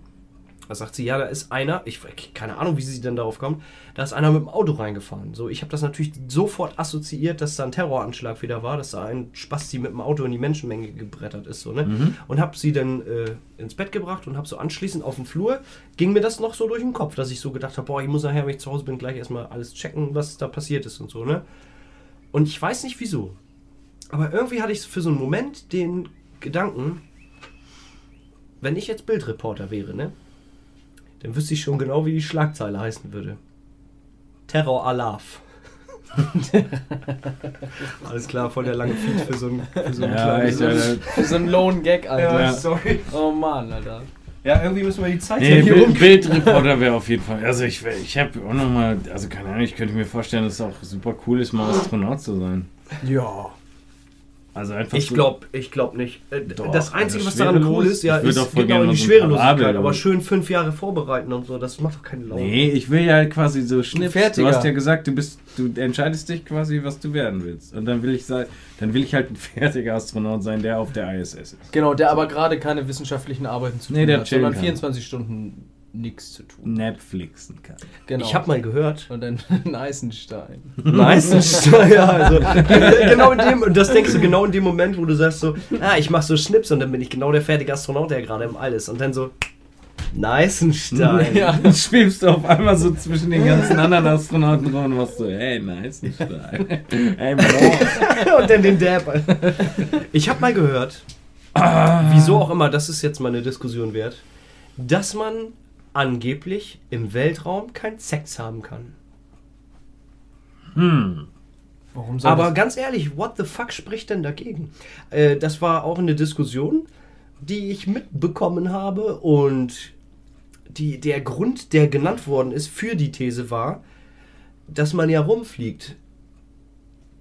Da sagt sie, ja, da ist einer, ich keine Ahnung, wie sie denn darauf kommt, da ist einer mit dem Auto reingefahren. So, ich habe das natürlich sofort assoziiert, dass da ein Terroranschlag wieder war, dass da ein Spasti mit dem Auto in die Menschenmenge gebrettert ist, so, ne? Mhm. Und habe sie dann äh, ins Bett gebracht und habe so anschließend auf dem Flur, ging mir das noch so durch den Kopf, dass ich so gedacht habe, boah, ich muss nachher, wenn ich zu Hause bin, gleich erstmal alles checken, was da passiert ist und so, ne? Und ich weiß nicht wieso, aber irgendwie hatte ich für so einen Moment den Gedanken, wenn ich jetzt Bildreporter wäre, ne? Dann wüsste ich schon genau, wie die Schlagzeile heißen würde. Terror Alarv. Alles klar, voll der lange Feed für so ein, für so ein Ja, echt, kleines- Alter. Für so einen Lone Gag, Alter. Ja, sorry. Oh Mann, Alter. Ja, irgendwie müssen wir die Zeit Nee, ja hier Bild. Bildreporter wäre auf jeden Fall. Also ich, ich habe auch noch mal, also keine Ahnung, ich könnte mir vorstellen, dass es auch super cool ist, mal Astronaut zu sein. Ja. Also einfach Ich so- glaube ich glaub nicht. Äh, Doch, das Einzige, also was daran cool ist, ja, ist genau die so Schwerelosigkeit. Aber schön fünf Jahre vorbereiten und so, das macht doch keine Laune. Nee, ich will ja quasi so Schnips. Du hast ja gesagt, du bist, du entscheidest dich quasi, was du werden willst. Und dann will ich sein, dann will ich halt ein fertiger Astronaut sein, der auf der ISS ist. Genau, der aber gerade keine wissenschaftlichen Arbeiten zu tun Nee, der hat, sondern kann. 24 Stunden nichts zu tun. Netflixen kann. Genau. Ich habe mal gehört, Und dann ein Eisenstein. Meistens, ja, also genau in dem, und das denkst du genau in dem Moment, wo du sagst so, ah, ich mach so Schnips und dann bin ich genau der fertige Astronaut, der gerade im All ist. Und dann so, Neisenstein. Ja. Dann schwebst du auf einmal so zwischen den ganzen anderen Astronauten rum und machst so, hey, nice, ein Stein. hey, Bro. und dann den Dab. Ich habe mal gehört, wieso auch immer, das ist jetzt mal eine Diskussion wert, dass man angeblich im Weltraum keinen Sex haben kann. Hm. Warum soll Aber das? ganz ehrlich, what the fuck spricht denn dagegen? Äh, das war auch eine Diskussion, die ich mitbekommen habe und die, der Grund, der genannt worden ist für die These war, dass man ja rumfliegt.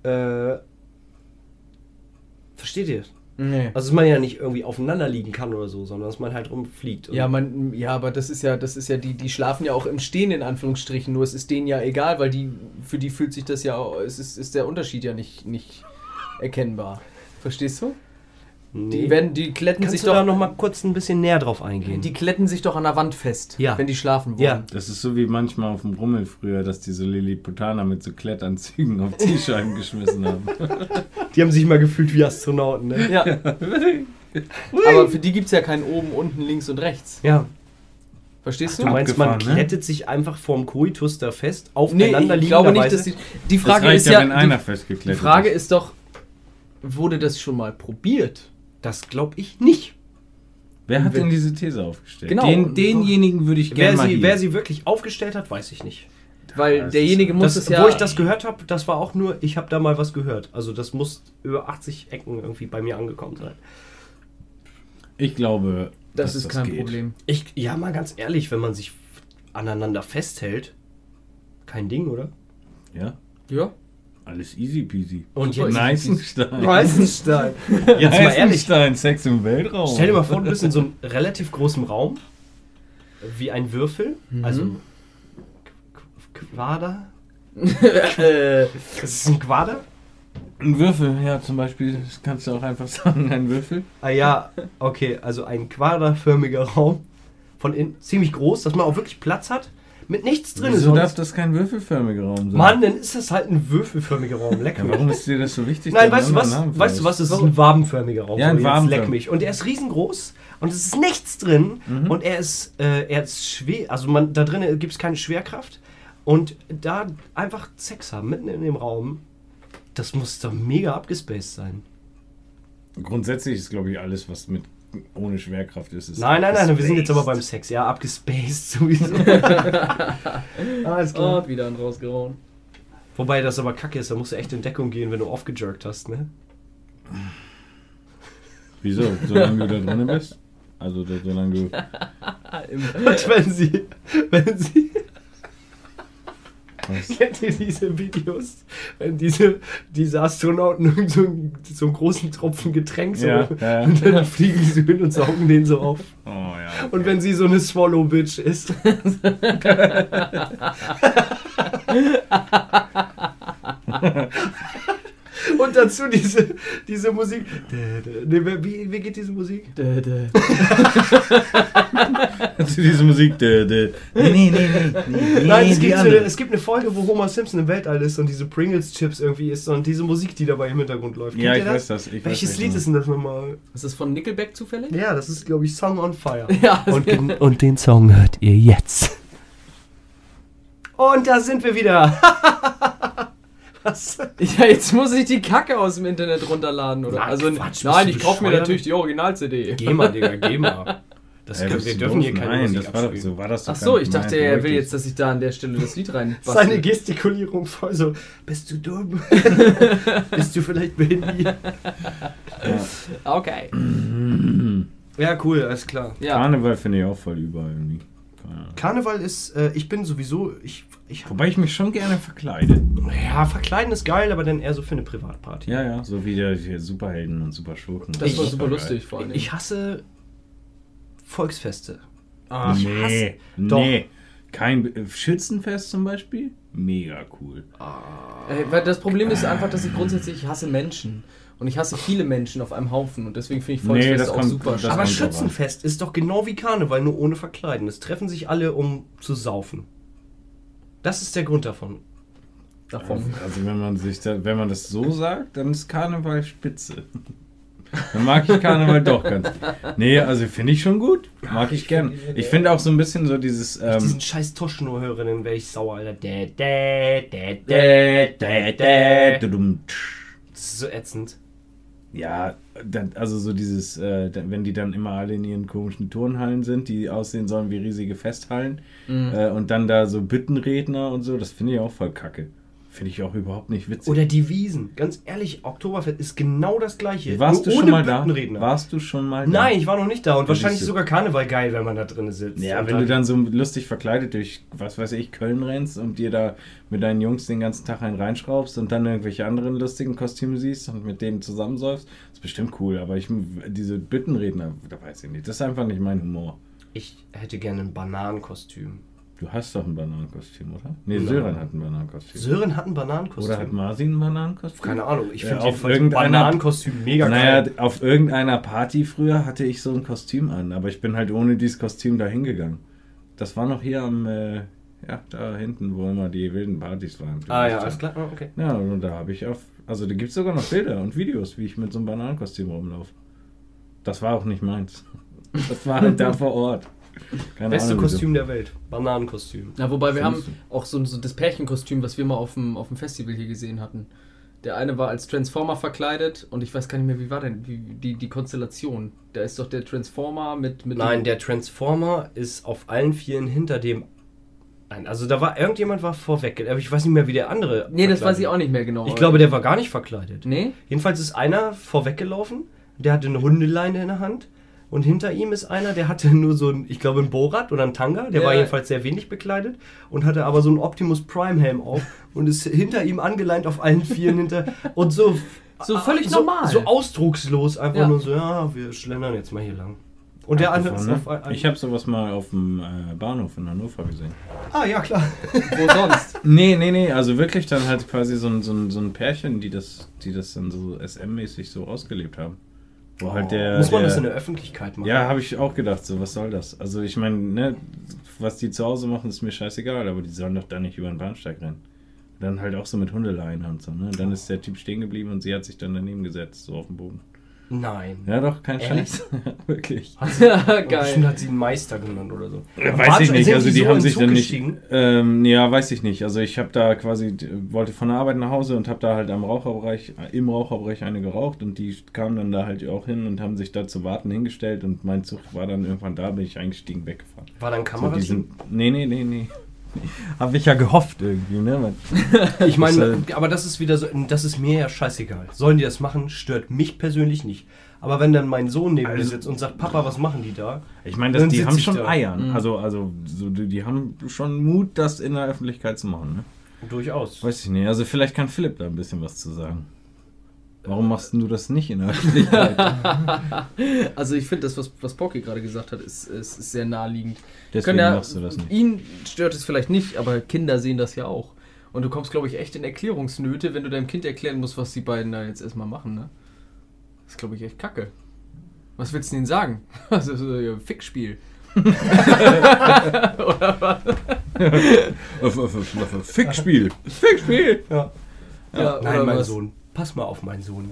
Äh, versteht ihr? Nee. Also dass man ja nicht irgendwie aufeinander liegen kann oder so, sondern dass man halt rumfliegt. Ja, man, ja, aber das ist ja, das ist ja, die, die schlafen ja auch im Stehen in Anführungsstrichen, nur es ist denen ja egal, weil die, für die fühlt sich das ja, es ist, ist der Unterschied ja nicht, nicht erkennbar. Verstehst du? Nee. Die werden, die kletten Kannst sich du doch, da noch mal kurz ein bisschen näher drauf eingehen? die kletten sich doch an der Wand fest, Ja. wenn die schlafen wollen. Ja. Das ist so wie manchmal auf dem Rummel früher, dass diese Lilliputaner mit so Klettanzügen auf Zielscheiben geschmissen haben. Die haben sich mal gefühlt wie Astronauten, ne? Ja. aber für die gibt es ja kein oben, unten, links und rechts. Ja. Verstehst Du du? meinst, man Abgefahren, ne? klettet sich einfach vorm Koitus da fest, Nee, aufeinander ich glaube nicht, dass liegenderweise? die, die Frage das reicht ist ja, wenn einer die, festgeklettert die Frage ist doch, wurde das schon mal probiert? Das glaube ich nicht. Wer hat Wer- denn diese These aufgestellt? Genau. Den, denjenigen würde ich gerne Wer mal sie, hier. wer sie wirklich aufgestellt hat, weiß ich nicht. Weil das derjenige muss Das, es ja. Wo ich das gehört habe, das war auch nur, ich habe da mal was gehört. Also das muss über 80 Ecken irgendwie bei mir angekommen sein. Ich glaube, das dass ist kein geht. Problem. Ich, ja, mal ganz ehrlich, wenn man sich aneinander festhält, kein Ding, oder? Ja, Ja. Alles easy peasy. Und jetzt Neisenstein. Eisenstein. Ja, Jetzt mal ehrlich. Sex im Weltraum. Stell dir mal vor, du bist in so einem relativ großen Raum, wie ein Würfel, Mhm. also Qu- Quader. äh, Das ist ein Quader? Ein Würfel, ja, zum Beispiel, das kannst du auch einfach sagen, ein Würfel. Ah ja, okay, also ein quaderförmiger Raum, von innen ziemlich groß, dass man auch wirklich Platz hat, mit nichts drin. Wieso sonst- darf das kein würfelförmiger Raum sein? Mann, dann ist das halt ein würfelförmiger Raum. Leck Ja, warum ist dir das so wichtig? Nein, weißt du was? Weißt du was? Das ist ein wabenförmiger Raum. Ja, ein So, wabenförm- Leck mich. Und er ist riesengroß und es ist nichts drin Mhm. und er ist, äh, er ist schwer. Also man, da drin gibt es keine Schwerkraft und da einfach Sex haben mitten in dem Raum. Das muss doch mega abgespaced sein. Grundsätzlich ist, glaube ich, alles, was mit ohne Schwerkraft ist. ist Nein, nein, nein, wir sind jetzt aber beim Sex. Ja, abgespaced sowieso. Alles klar. oh, wieder einen rausgehauen. Wobei das aber kacke ist, da musst du echt in Deckung gehen, wenn du aufgejerkt hast, ne? Wieso? Solange du da drin bist? Also, solange du. Und wenn sie, wenn sie? kennt ihr diese Videos, wenn diese, diese Astronauten so, einen- so einen großen Tropfen Getränk so, Ja, ja. und dann fliegen so hin und saugen den so auf. Oh ja. Und wenn sie so eine Swallow-Bitch ist. Dazu diese, diese Musik. Nee, wie, wie geht diese Musik? Dä, dä. Zu diese Musik. Dä, dä. Nee, nee, nee, nee. nee Nein, es gibt, so eine, es gibt eine Folge, wo Homer Simpson im Weltall ist und diese Pringles-Chips irgendwie ist und diese Musik, die dabei im Hintergrund läuft. Ja, Kennt ich weiß das. Ich Welches weiß Lied ist denn das nochmal? Ist das von Nickelback zufällig? Ja, das ist, glaube ich, Song on Fire. Ja. Und, gen- Und den Song hört ihr jetzt. und da sind wir wieder. Was? Ja, jetzt muss ich die Kacke aus dem Internet runterladen, oder? Na, also, Quatsch, bist nein, du ich kaufe mir natürlich die Original-CD. Geh mal, Digga, geh mal. Das Ja, können, wir dürfen hier keine Nein, Musik das war doch, so war das doch Ach so, ich dachte, er will jetzt, dass ich da an der Stelle das Lied rein. Seine Gestikulierung voll so, bist du dumm? bist du vielleicht behindert? Okay. Ja, cool, alles klar. Ja. Karneval finde ich auch voll überall irgendwie. Ahnung. Karneval ist, äh, ich bin sowieso, ich, ich Wobei ich mich schon gerne verkleide. ja, verkleiden ist geil, aber dann eher so für eine Privatparty. Ja, ja, so wie der Superhelden und Superschurken. Das war Ich- super lustig vor allem. Ich hasse Volksfeste. Ah, ich nee, hasse- Doch. nee. Kein äh, Schützenfest zum Beispiel? Mega cool. Äh, weil das Problem ist einfach, dass ich grundsätzlich ich hasse Menschen. Und ich hasse viele Menschen auf einem Haufen. Und deswegen finde ich Nee, Volksfeste das auch kommt- super. das schade. aber Schützenfest ist doch genau wie Karneval, nur ohne Verkleiden. Es treffen sich alle, um zu saufen. Das ist der Grund davon. davon. Also wenn man sich da, wenn man das so sagt, dann ist Karneval spitze. Dann mag ich Karneval doch ganz. Nee, also finde ich schon gut. Mag ich gern. Ich finde auch so ein bisschen so dieses. Wenn ich Ähm, diesen scheiß Tusch nur höre, dann wäre ich sauer, Alter. Dä, dä, dä, dä, dä, dä. dudum, Das ist so ätzend. Ja, dann, also so dieses, äh, wenn die dann immer alle in ihren komischen Turnhallen sind, die aussehen sollen wie riesige Festhallen Mhm. äh, und dann da so Büttenredner und so, das finde ich auch voll kacke. Finde ich auch überhaupt nicht witzig. Oder die Wiesen. Ganz ehrlich, Oktoberfest ist genau das gleiche. Warst du schon mal da? Warst du schon mal da? Nein, ich war noch nicht da. Und Ja, wahrscheinlich ist sogar Karneval geil, wenn man da drin sitzt. Ja, Und wenn du dann so lustig verkleidet durch, was weiß ich, Köln rennst und dir da mit deinen Jungs den ganzen Tag einen reinschraubst und dann irgendwelche anderen lustigen Kostüme siehst und mit denen zusammensäufst, ist bestimmt cool. Aber ich, diese Büttenredner, da weiß ich nicht. Das ist einfach nicht mein Humor. Ich hätte gerne ein Bananenkostüm. Du hast doch ein Bananenkostüm, oder? Nee, Nein. Sören hat ein Bananenkostüm. Sören hat ein Bananenkostüm. Oder hat Martin ein Bananenkostüm? Keine Ahnung. Ich finde auf jedenfalls ein irgendeiner- Bananenkostüm mega Naja, geil. auf irgendeiner Party früher hatte ich so ein Kostüm an, aber ich bin halt ohne dieses Kostüm da hingegangen. Das war noch hier am, äh, ja, da hinten, wo immer die wilden Partys waren. Ah ja, alles klar. Okay. Ja, und da habe ich auf, also da gibt es sogar noch Bilder und Videos, wie ich mit so einem Bananenkostüm rumlaufe. Das war auch nicht meins. Das war halt da vor Ort. Keine Beste Ahnung. Kostüm der Welt. Bananenkostüm. Ja, wobei wir haben auch so, so das Pärchenkostüm, was wir mal auf dem, auf dem Festival hier gesehen hatten. Der eine war als Transformer verkleidet und ich weiß gar nicht mehr, wie war denn wie, die, die Konstellation. Da ist doch der Transformer mit. mit Nein, der Transformer ist auf allen Vieren hinter dem. Nein, also da war irgendjemand war vorweg, aber ich weiß nicht mehr, wie der andere. Nee, das weiß ich auch nicht mehr genau. Ich glaube, der war gar nicht verkleidet. Nee? Jedenfalls ist einer vorweggelaufen, der hatte eine Hundeleine in der Hand. Und hinter ihm ist einer, der hatte nur so ein, ich glaube, ein Bohrrad oder ein Tanga. Der Ja. war jedenfalls sehr wenig bekleidet und hatte aber so einen Optimus Prime Helm auf und ist hinter ihm angeleint auf allen Vieren hinter. Und so. So völlig so, normal. So ausdruckslos, einfach Ja. nur so, ja, wir schlendern jetzt mal hier lang. Und der andere ist Abgefahren, auf ne? ein, Ich habe sowas mal auf dem äh, Bahnhof in Hannover gesehen. Ah, ja, klar. Wo sonst? Nee, nee, nee, also wirklich dann halt quasi so ein, so ein, so ein Pärchen, die das, die das dann so SM-mäßig so ausgelebt haben. Wo halt der. Muss man der, das in der Öffentlichkeit machen? Ja, habe ich auch gedacht, so, was soll das? Also, ich meine, ne, was die zu Hause machen, ist mir scheißegal, aber die sollen doch da nicht über den Bahnsteig rennen. Dann halt auch so mit Hundeleine und so, ne? Dann ist der Typ stehen geblieben und sie hat sich dann daneben gesetzt, so auf dem Boden. Nein. Ja, doch, kein? Scheiß. Wirklich. ja, Bestimmt geil. hat sie einen Meister genannt oder so. Ja, Warte, weiß ich nicht, also die, so haben sich Zug dann nicht. Ähm, ja, weiß ich nicht. Also ich habe da quasi, wollte von der Arbeit nach Hause und habe da halt am Raucherbereich, im Raucherbereich eine geraucht und die kamen dann da halt auch hin und haben sich da zu warten hingestellt und mein Zug war dann irgendwann da, bin ich eingestiegen, weggefahren. War dann So, Kamera? die sind, nee, nee, nee, nee. Habe ich ja gehofft irgendwie, ne? Man- Ich meine, Das, aber das ist wieder so, das ist mir ja scheißegal. Sollen die das machen, stört mich persönlich nicht. Aber wenn dann mein Sohn neben mir Also- sitzt und sagt, Papa, was machen die da? Ich meine, die haben schon da. Eiern. Mhm. Also, also so, die, die haben schon Mut, das in der Öffentlichkeit zu machen, ne? Durchaus. Weiß ich nicht. Also vielleicht kann Philipp da ein bisschen was zu sagen. Warum machst denn du das nicht in der Öffentlichkeit? Also ich finde, das, was, was Pocky gerade gesagt hat, ist, ist, ist sehr naheliegend. Deswegen ja- machst du das nicht. Ihn stört es vielleicht nicht, aber Kinder sehen das ja auch. Und du kommst, glaube ich, echt in Erklärungsnöte, wenn du deinem Kind erklären musst, was die beiden da jetzt erstmal machen, ne? Das ist, glaube ich, echt kacke. Was willst du denen sagen? Also, so ein Fickspiel. Fickspiel. Fickspiel. Ja. Ja, Nein, oder mein was? Sohn. Pass mal auf, mein Sohn.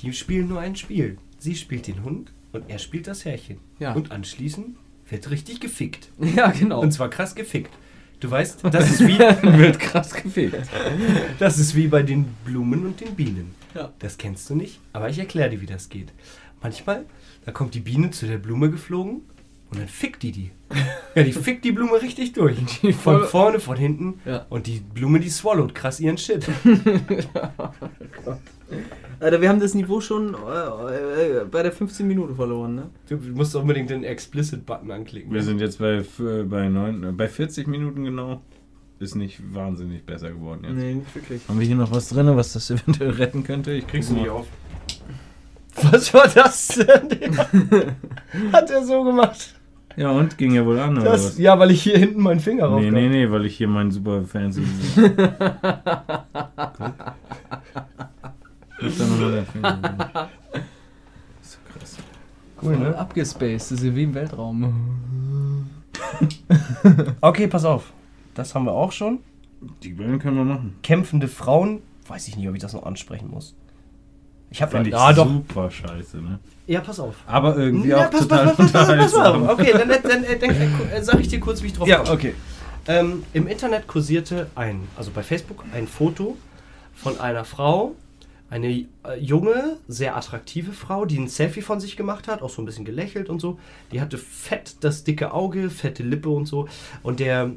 Die spielen nur ein Spiel. Sie spielt den Hund und er spielt das Härchen. Ja. Und anschließend wird richtig gefickt. Ja, genau. Und zwar krass gefickt. Du weißt, das ist wie, Wird krass gefegt. das ist wie bei den Blumen und den Bienen. Ja. Das kennst du nicht, aber ich erkläre dir, wie das geht. Manchmal, da kommt die Biene zu der Blume geflogen Und dann fickt die die. Ja, die fickt die Blume richtig durch. Von voll- vorne, von hinten. Ja. Und die Blume, die swallowt krass ihren Shit. Alter, wir haben das Niveau schon äh, äh, bei der 15 Minute verloren, ne? Du musst unbedingt den Explicit-Button anklicken. Wir sind jetzt bei, f- bei, neun, äh, bei 40 Minuten genau. Ist nicht wahnsinnig besser geworden jetzt. Nee, nicht wirklich. Haben wir hier noch was drin, was das eventuell retten könnte? Ich krieg's nicht auf. Was war das denn? Hat er so gemacht? Ja, und? Ging ja wohl an, oder Das, was? ja, weil ich hier hinten meinen Finger rauf Nee, nee, nee, weil ich hier meinen super fancy. Ist da noch mal der Finger? So krass. Cool, ne? Abgespaced, das ist ja wie im Weltraum. Okay, pass auf. Das haben wir auch schon. Die Bällen können wir machen. Kämpfende Frauen. Weiß ich nicht, ob ich das noch ansprechen muss. Ich habe Finde ich Ah, doch. super scheiße, ne? Ja, pass auf. Aber irgendwie Ja, auch pass, total pass, pass, pass, pass, auf. Okay, dann, dann, dann, dann, dann äh, sag ich dir kurz, wie ich drauf Ja, komme. okay. Ähm, Im Internet kursierte ein, also bei Facebook, ein Foto von einer Frau, eine äh, junge, sehr attraktive Frau, die ein Selfie von sich gemacht hat, auch so ein bisschen gelächelt und so. Die hatte fett das dicke Auge, fette Lippe und so. Und der.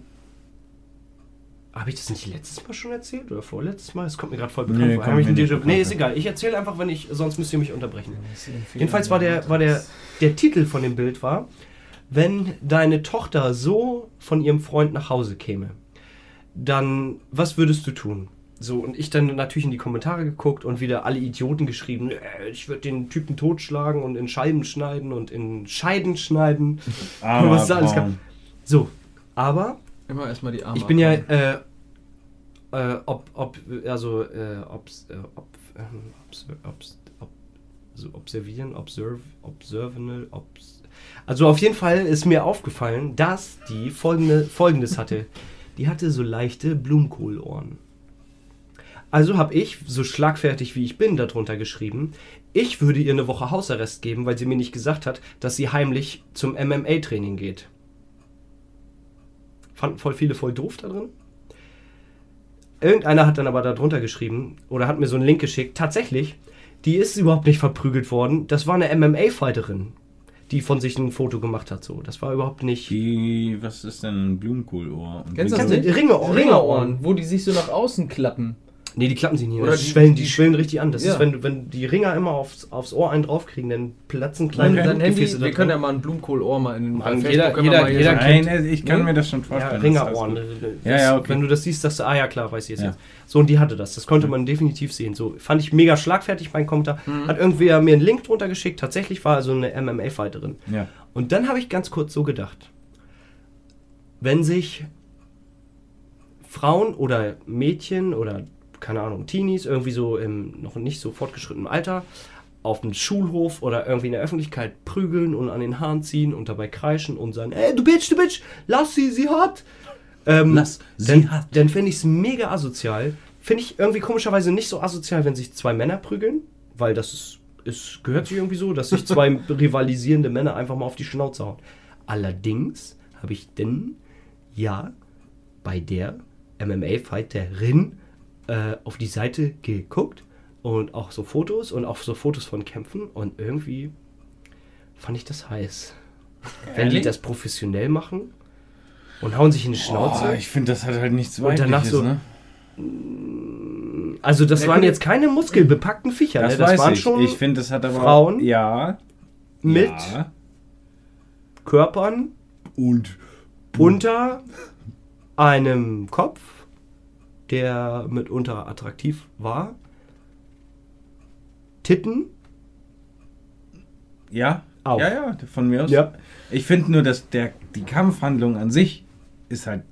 Habe ich das nicht letztes Mal schon erzählt oder vorletztes Mal? Es kommt mir gerade voll bekannt Nee, vor. Hab ich ein nicht Déjà-vu? bekannt nee, ist egal. Ich erzähle einfach, wenn ich, sonst müsst ihr mich unterbrechen. Jedenfalls war der, war der, der Titel von dem Bild war, wenn deine Tochter so von ihrem Freund nach Hause käme, dann was würdest du tun? So, und ich dann natürlich in die Kommentare geguckt und wieder alle Idioten geschrieben, äh, ich würde den Typen totschlagen und in Scheiben schneiden und in Scheiden schneiden. Aber Was da alles gab. So, aber Immer erstmal die Arme. ich bin ja, äh, äh, ob, ob, also, äh, obs, äh, ob, ähm, obs, obs, ob, so observieren, observe, observable, obs, also auf jeden Fall ist mir aufgefallen, dass die folgende, folgendes hatte. Die hatte so leichte Blumenkohlohren. Also habe ich, so schlagfertig wie ich bin, darunter geschrieben, ich würde ihr eine Woche Hausarrest geben, weil sie mir nicht gesagt hat, dass sie heimlich zum MMA-Training geht. Fanden voll viele voll doof da drin. Irgendeiner hat dann aber darunter geschrieben oder hat mir so einen Link geschickt. Tatsächlich, die ist überhaupt nicht verprügelt worden. Das war eine MMA-Fighterin, die von sich ein Foto gemacht hat. So, das war überhaupt nicht. Die, was ist denn ein Blumenkohlohr? Kennst du das? Ringerohren? Ringerohren, wo die sich so nach außen klappen. Nee, die klappen sich nicht. Oder die- schwellen, die, die- schwellen richtig an. Das Ja. ist, wenn, wenn die Ringer immer aufs, aufs Ohr einen draufkriegen, dann platzen kleine dann Handy, wir können ja mal ein Blumenkohlohr mal in den Mann, jeder- jeder- mal hier jeder so- Nein, also ich kann Ne? mir das schon Ja, vorstellen. Ringerohren. das- Das- Ja, ja, okay. Wenn du das siehst, sagst du, ah ja klar, weiß ich jetzt. Ja. jetzt. So, und die hatte das. Das konnte man definitiv sehen. So, fand ich mega schlagfertig, mein Kommentar. Mhm. Hat irgendwer mir einen Link drunter geschickt. Tatsächlich war also eine MMA-Fighterin. Ja. Und dann habe ich ganz kurz so gedacht, wenn sich Frauen oder Mädchen oder keine Ahnung, Teenies irgendwie so im noch nicht so fortgeschrittenen Alter auf dem Schulhof oder irgendwie in der Öffentlichkeit prügeln und an den Haaren ziehen und dabei kreischen und sagen, ey, du Bitch, du Bitch, lass sie, sie hat. Ähm, Lass sie dann, hat. Dann finde ich es mega asozial. Finde ich irgendwie komischerweise nicht so asozial, wenn sich zwei Männer prügeln, weil das ist, ist, gehört sich irgendwie so, dass sich zwei rivalisierende Männer einfach mal auf die Schnauze hauen. Allerdings habe ich denn, ja, bei der MMA-Fighterin äh, auf die Seite geguckt und auch so Fotos und auch so Fotos von Kämpfen und irgendwie fand ich das heiß. Wenn die Ehrlich? das professionell machen und hauen sich in die Schnauze. Boah, ich finde, das hat halt nichts Und danach Weibliches, so- ne? Also das Ja, waren jetzt keine muskelbepackten Viecher, Das, ne? das weiß waren ich. schon ich finde, das hat aber Frauen ja, mit ja. Körpern und unter einem Kopf, der mitunter attraktiv war. Titten. ja, Auch. ja, ja, von mir aus. Ja. Ich finde nur, dass der die Kampfhandlung an sich ist halt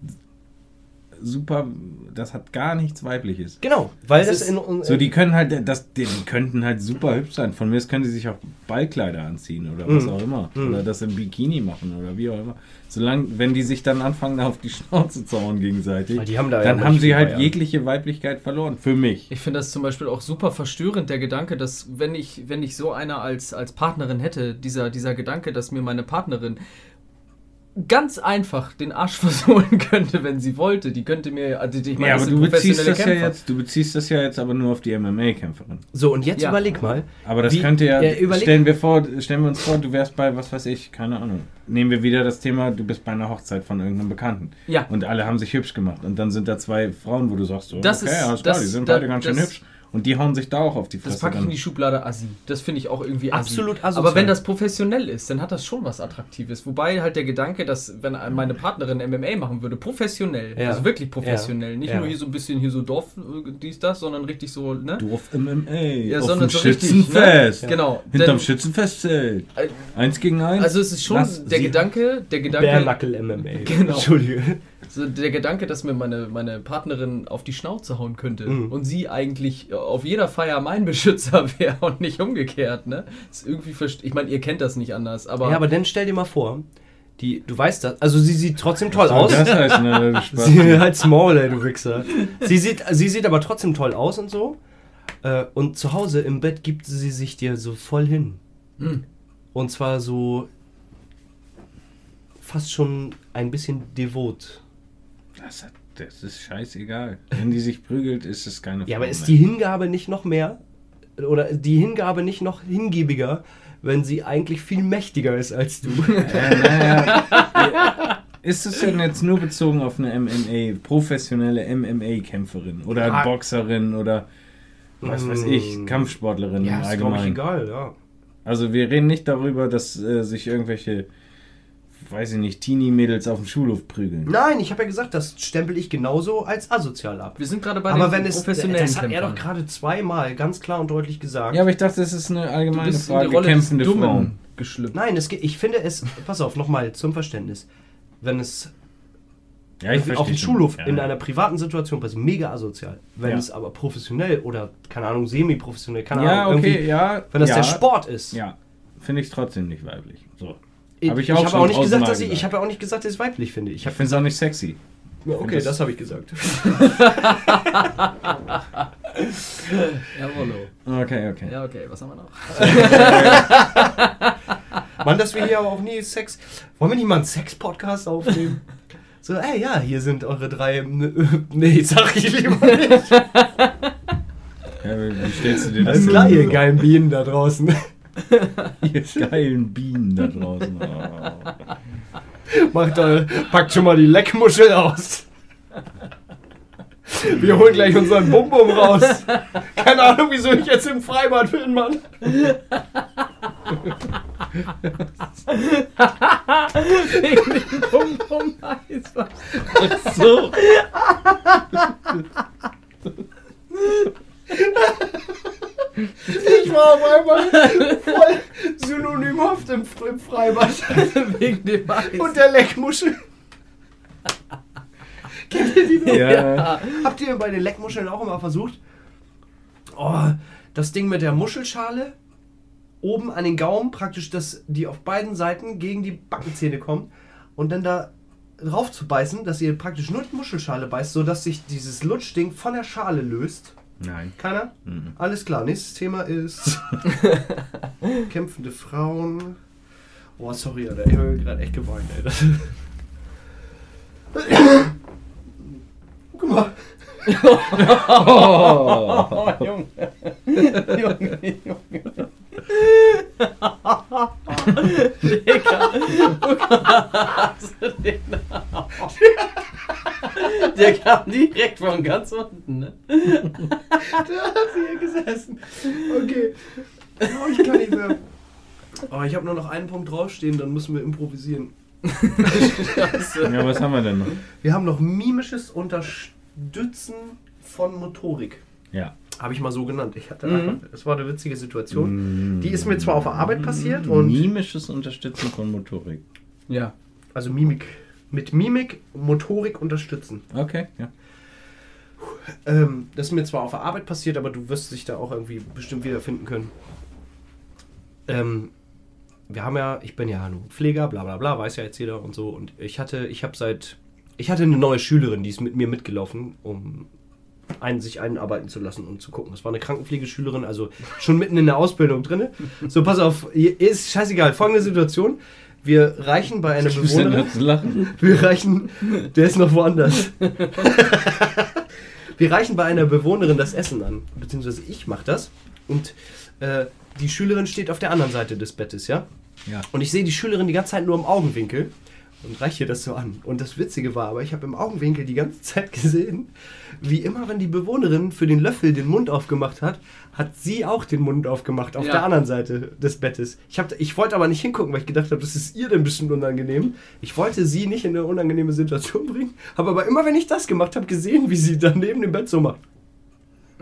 super. Das hat gar nichts Weibliches. Genau, weil Das das, ist in, So, die können halt, das, die, die könnten halt super hübsch sein. Von mir aus können sie sich auch Ballkleider anziehen oder was Mhm. auch immer. Mhm. Oder das im Bikini machen oder wie auch immer. Solange, wenn die sich dann anfangen, auf die Schnauze zu hauen gegenseitig, haben da ja dann nicht haben sie halt ja. jegliche Weiblichkeit verloren. Für mich. Ich finde das zum Beispiel auch super verstörend, der Gedanke, dass wenn ich, wenn ich so einer als, als Partnerin hätte, dieser, dieser Gedanke, dass mir meine Partnerin ganz einfach den Arsch versohlen könnte, wenn sie wollte. Die könnte mir, also ich meine, Ja, aber du beziehst das ja jetzt, du beziehst das ja jetzt aber nur auf die MMA-Kämpferin. So, und jetzt Ja. überleg mal. Aber das Wie- könnte ja, ja, stellen wir vor, stellen wir uns vor, du wärst bei, was weiß ich, keine Ahnung. Nehmen wir wieder das Thema, du bist bei einer Hochzeit von irgendeinem Bekannten. Ja. Und alle haben sich hübsch gemacht. Und dann sind da zwei Frauen, wo du sagst, so, Das okay, ist- alles klar, das- die sind da- beide ganz schön das- hübsch. Und die hauen sich da auch auf die Das Fresse. packe ich in die Schublade Assi. Das finde ich auch irgendwie Assi. Absolut asozial. Aber wenn das professionell ist, dann hat das schon was Attraktives. Wobei halt der Gedanke, dass wenn meine Partnerin MMA machen würde, professionell, Ja. also wirklich professionell, Ja. nicht Ja. nur hier so ein bisschen hier so Dorf, äh, dies, das, sondern richtig so, ne? Dorf MMA. Ja, auf sondern dem so richtig, Schützenfest. ne? Genau. Hinterm Schützenfestzelt. Äh, Eins gegen eins. Also es ist schon Lass der sie- Gedanke, der Gedanke, Bärnackel MMA. Genau. Entschuldige. So der Gedanke, dass mir meine, meine Partnerin auf die Schnauze hauen könnte Mhm. und sie eigentlich auf jeder Feier mein Beschützer wäre und nicht umgekehrt, ne? Ist irgendwie ich meine, ihr kennt das nicht anders, aber, Ja, aber dann stell dir mal vor, die, du weißt das, also sie sieht trotzdem toll aus. das heißt, ne. Sie halt small, ey, du Wichser. Sie sieht, sie sieht aber trotzdem toll aus und so. Äh, Und zu Hause im Bett gibt sie sich dir so voll hin. Hm. Und zwar so fast schon ein bisschen devot. Das, hat- das ist scheißegal. Wenn die sich prügelt, ist es keine Ja, aber ist die Hingabe nicht noch mehr oder die Hingabe nicht noch hingibiger, wenn sie eigentlich viel mächtiger ist als du? Ja, naja. Ist es denn jetzt nur bezogen auf eine MMA, professionelle MMA-Kämpferin oder Ah. Boxerin oder was weiß ich, Mm. Kampfsportlerin im ist, glaub ich, Allgemeinen? egal, ja. Also wir reden nicht darüber, dass äh, sich irgendwelche, weiß ich nicht, Teenie-Mädels auf dem Schulhof prügeln. Nein, ich habe ja gesagt, das stempel ich genauso als asozial ab. wir sind gerade bei Aber den wenn es, professionellen das hat er doch gerade zweimal ganz klar und deutlich gesagt. Ja, aber ich dachte, das ist eine Du allgemeine bist in Frage, die Rolle kämpfende des Dummen Frauen. geschlüpft. Nein, es ich finde es, pass auf, nochmal zum Verständnis. Wenn es Ja, ich auf dem. Schulhof Ja. in einer privaten Situation passiert, mega asozial. Wenn Ja. es aber professionell oder, keine Ahnung, semi-professionell, keine Ja, Ahnung, okay, irgendwie, ja. wenn das ja, der Sport ist. Ja, finde ich trotzdem nicht weiblich. So. Ich, Hab ich ich auch habe schon auch nicht gesagt, dass ich, ich habe ja auch nicht gesagt, dass ich es weiblich finde. Ich Ich habe finde es auch nicht sexy. ja, okay, das- das habe ich gesagt. Jawollo. Okay, okay. Ja, okay, was haben wir noch? Mann, dass wir hier aber auch nie Sex. Wollen wir nicht mal einen Sex-Podcast aufnehmen? So, ey, ja, hier sind eure drei. Nee, sag ich lieber nicht. Ja, wie wie stellst du dir das Alles klar, ihr geilen Bienen da draußen. Ihr geilen Bienen da draußen. Oh. Macht eure, packt schon mal die Leckmuschel aus. Wir holen gleich unseren Bum-Bum raus. Keine Ahnung, wieso ich jetzt im Freibad bin, Mann. Wegen dem Bum-Bum-Eis. So. Ich war auf einmal voll synonymhaft im, im Freibad. Wegen dem Eis. Und der Leckmuschel. Kennt ihr die noch? Ja. Habt ihr bei den Leckmuscheln auch immer versucht? Oh, das Ding mit der Muschelschale oben an den Gaumen, praktisch, dass die auf beiden Seiten gegen die Backenzähne kommen und dann da drauf zu beißen, dass ihr praktisch nur die Muschelschale beißt, sodass sich dieses Lutschding von der Schale löst. Nein. Keiner? Mhm. Alles klar, nächstes Thema ist kämpfende Frauen. Oh, sorry, Alter, ich habe gerade echt geweint, ey. Guck mal. Oh, Junge. Junge, Junge. Digga. Hast du den? Der kam direkt von ganz unten, ne? Da hat sie hier gesessen. Okay. Oh, ich kann nicht mehr. Oh, ich habe nur noch einen Punkt draufstehen, dann müssen wir improvisieren. Ja, was haben wir denn noch? Wir haben noch mimisches Unterstützen von Motorik. Ja. Habe ich mal so genannt. Ich hatte Mhm. einfach, es war eine witzige Situation. Mm. Die ist mir zwar auf der Arbeit passiert und Mimisches Unterstützen von Motorik. Ja. also Mimik mit Mimik Motorik unterstützen. Okay, ja. Ähm, das ist mir zwar auf der Arbeit passiert, aber du wirst dich da auch irgendwie bestimmt wiederfinden können. Ähm, wir haben ja, ich bin ja nun Pfleger, bla bla bla, weiß ja jetzt jeder und so. Und ich hatte, ich habe seit, ich hatte eine neue Schülerin, die ist mit mir mitgelaufen, um einen, sich einarbeiten zu lassen und zu gucken. Das war eine Krankenpflegeschülerin, also schon mitten in der Ausbildung drin. So, pass auf, ist scheißegal, folgende Situation. Wir reichen bei einer Bewohnerin. Wir reichen. Der ist noch woanders. Wir reichen bei einer Bewohnerin das Essen an. Beziehungsweise ich mache das. Und äh, die Schülerin steht auf der anderen Seite des Bettes, ja? Ja. Und ich sehe die Schülerin die ganze Zeit nur im Augenwinkel und reiche ihr das so an. Und das Witzige war, aber ich habe im Augenwinkel die ganze Zeit gesehen, wie immer, wenn die Bewohnerin für den Löffel den Mund aufgemacht hat, hat sie auch den Mund aufgemacht auf Ja. der anderen Seite des Bettes. Ich, hab, ich wollte aber nicht hingucken, weil ich gedacht habe, das ist ihr denn bestimmt unangenehm. Ich wollte sie nicht in eine unangenehme Situation bringen, habe aber immer, wenn ich das gemacht habe, gesehen, wie sie dann neben dem Bett so macht.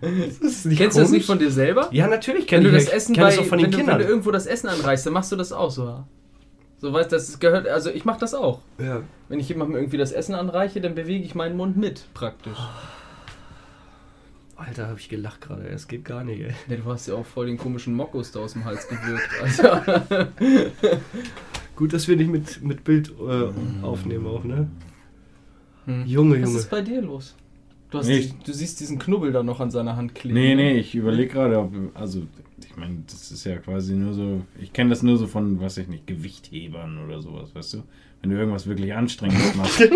Kennst du das komisch? nicht von dir selber? Ja, natürlich Wenn kenne du ich das Essen kenn bei, das auch von wenn, den du, wenn Kindern. du irgendwo das Essen anreichst, dann machst du das auch so. So weißt das gehört, also ich mache das auch. ja. Wenn ich jemandem irgendwie das Essen anreiche, dann bewege ich meinen Mund mit, praktisch. Alter, habe ich gelacht gerade. Es geht gar nicht, ey. Ja, du hast ja auch voll den komischen Mockos da aus dem Hals gewirkt. Alter. Gut, dass wir nicht mit, mit Bild äh, aufnehmen auch, ne? Hm. Junge, Was Junge. ist bei dir los? Du, hast Nicht. die, du siehst diesen Knubbel da noch an seiner Hand kleben. Nee, ne? nee, ich überlege gerade, ob. Also, ich meine, das ist ja quasi nur so. Ich kenne das nur so von, weiß ich nicht, Gewichthebern oder sowas, weißt du? Wenn du irgendwas wirklich Anstrengendes machst.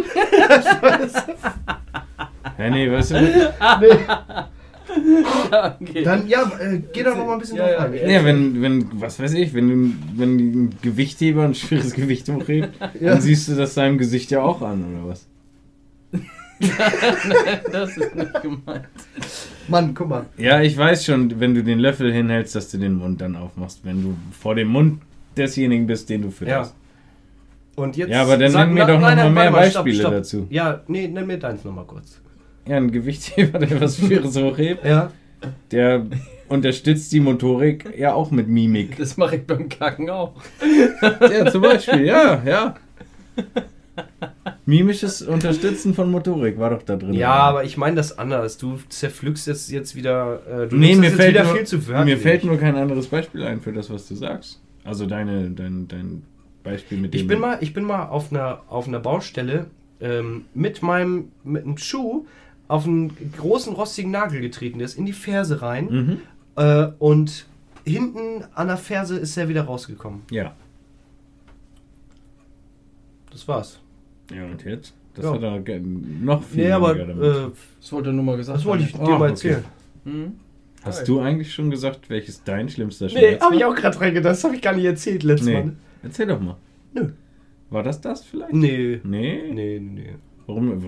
ja, nee, weißt du? Ja, okay. Dann, ja, äh, geh doch noch mal ein bisschen Ja, drauf ja. ein. Ja, wenn, wenn, was weiß ich, wenn, du, wenn ein Gewichtheber ein schweres Gewicht hochhebt, Ja. dann siehst du das seinem Gesicht ja auch an, oder was? das ist nicht gemeint. Mann, guck mal. Ja, ich weiß schon, wenn du den Löffel hinhältst, dass du den Mund dann aufmachst, wenn du vor dem Mund desjenigen bist, den du fütterst. Und jetzt. Ja, aber dann sag- nenn mir na- doch noch mal mehr stopp, Beispiele stopp. dazu. Ja, nee, nenn mir deins noch mal kurz. Ja, ein Gewichtheber, der was Schweres hochhebt, Ja. der unterstützt die Motorik ja auch mit Mimik. Das mache ich beim Kacken auch. Ja, zum Beispiel, ja, ja. Mimisches Unterstützen von Motorik war doch da drin. Ja, aber ich meine das anders. Du zerpflückst jetzt, jetzt wieder. Äh, du nee, mir jetzt fällt, wieder nur, viel zu mir wörtlich. fällt nur kein anderes Beispiel ein für das, was du sagst. Also deine, dein, dein Beispiel mit dem. Ich bin mal, ich bin mal auf einer, auf einer Baustelle ähm, mit meinem mit einem Schuh auf einen großen rostigen Nagel getreten. Der ist in die Ferse rein Mhm. äh, und hinten an der Ferse ist er wieder rausgekommen. Ja. Das war's. Ja, und jetzt? Das Ja. hat er noch viel Nee, aber weniger damit. äh, Das wollte er nur mal gesagt das wollte ich dir Ah, mal okay. erzählen. Hm? Hast du eigentlich schon gesagt, welches dein schlimmster Nee, Schmerz habe ich auch gerade dran gedacht. Das habe ich gar nicht erzählt letztes Nee. Mal. Erzähl doch mal. Nö. War das das vielleicht? Nee. Nee? Nee, nee, nee. Warum?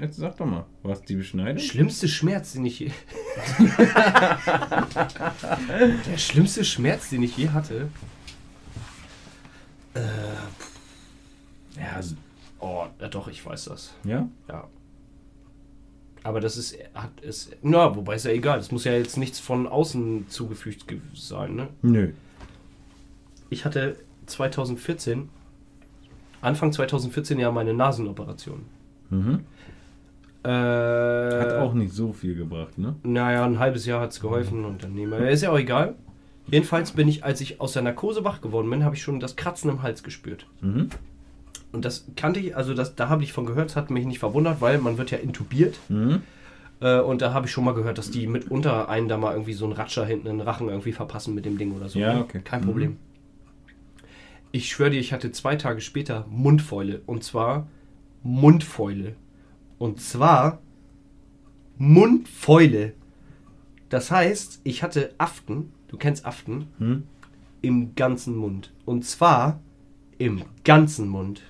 Jetzt sag doch mal. War es die Beschneidung? Schlimmste Schmerz, den ich je. Der schlimmste Schmerz, den ich je hatte. Ja, also, Oh, ja doch, ich weiß das. ja? Ja. Aber das ist, hat ist, na, wobei ist ja egal. Es muss ja jetzt nichts von außen zugefügt ge- sein, ne? Nö. Ich hatte 2014, Anfang 2014 ja meine Nasenoperation. Mhm. Äh, Hat auch nicht so viel gebracht, ne? Naja, ein halbes Jahr hat es geholfen und dann nehmen wir. Ist ja auch egal. Jedenfalls bin ich, als ich aus der Narkose wach geworden bin, habe ich schon das Kratzen im Hals gespürt. Mhm. Und das kannte ich, also das, da habe ich von gehört, das hat mich nicht verwundert, weil man wird ja intubiert. Mhm. Äh, und da habe ich schon mal gehört, dass die mitunter einen da mal irgendwie so einen Ratscher hinten in den Rachen irgendwie verpassen mit dem Ding oder so. Ja, ne? okay. Kein Mhm. Problem. Ich schwöre dir, ich hatte zwei Tage später Mundfäule. Und zwar Mundfäule. Und zwar Mundfäule. Das heißt, ich hatte Aften, du kennst Aften, Hm? im ganzen Mund. Und zwar im ganzen Mund.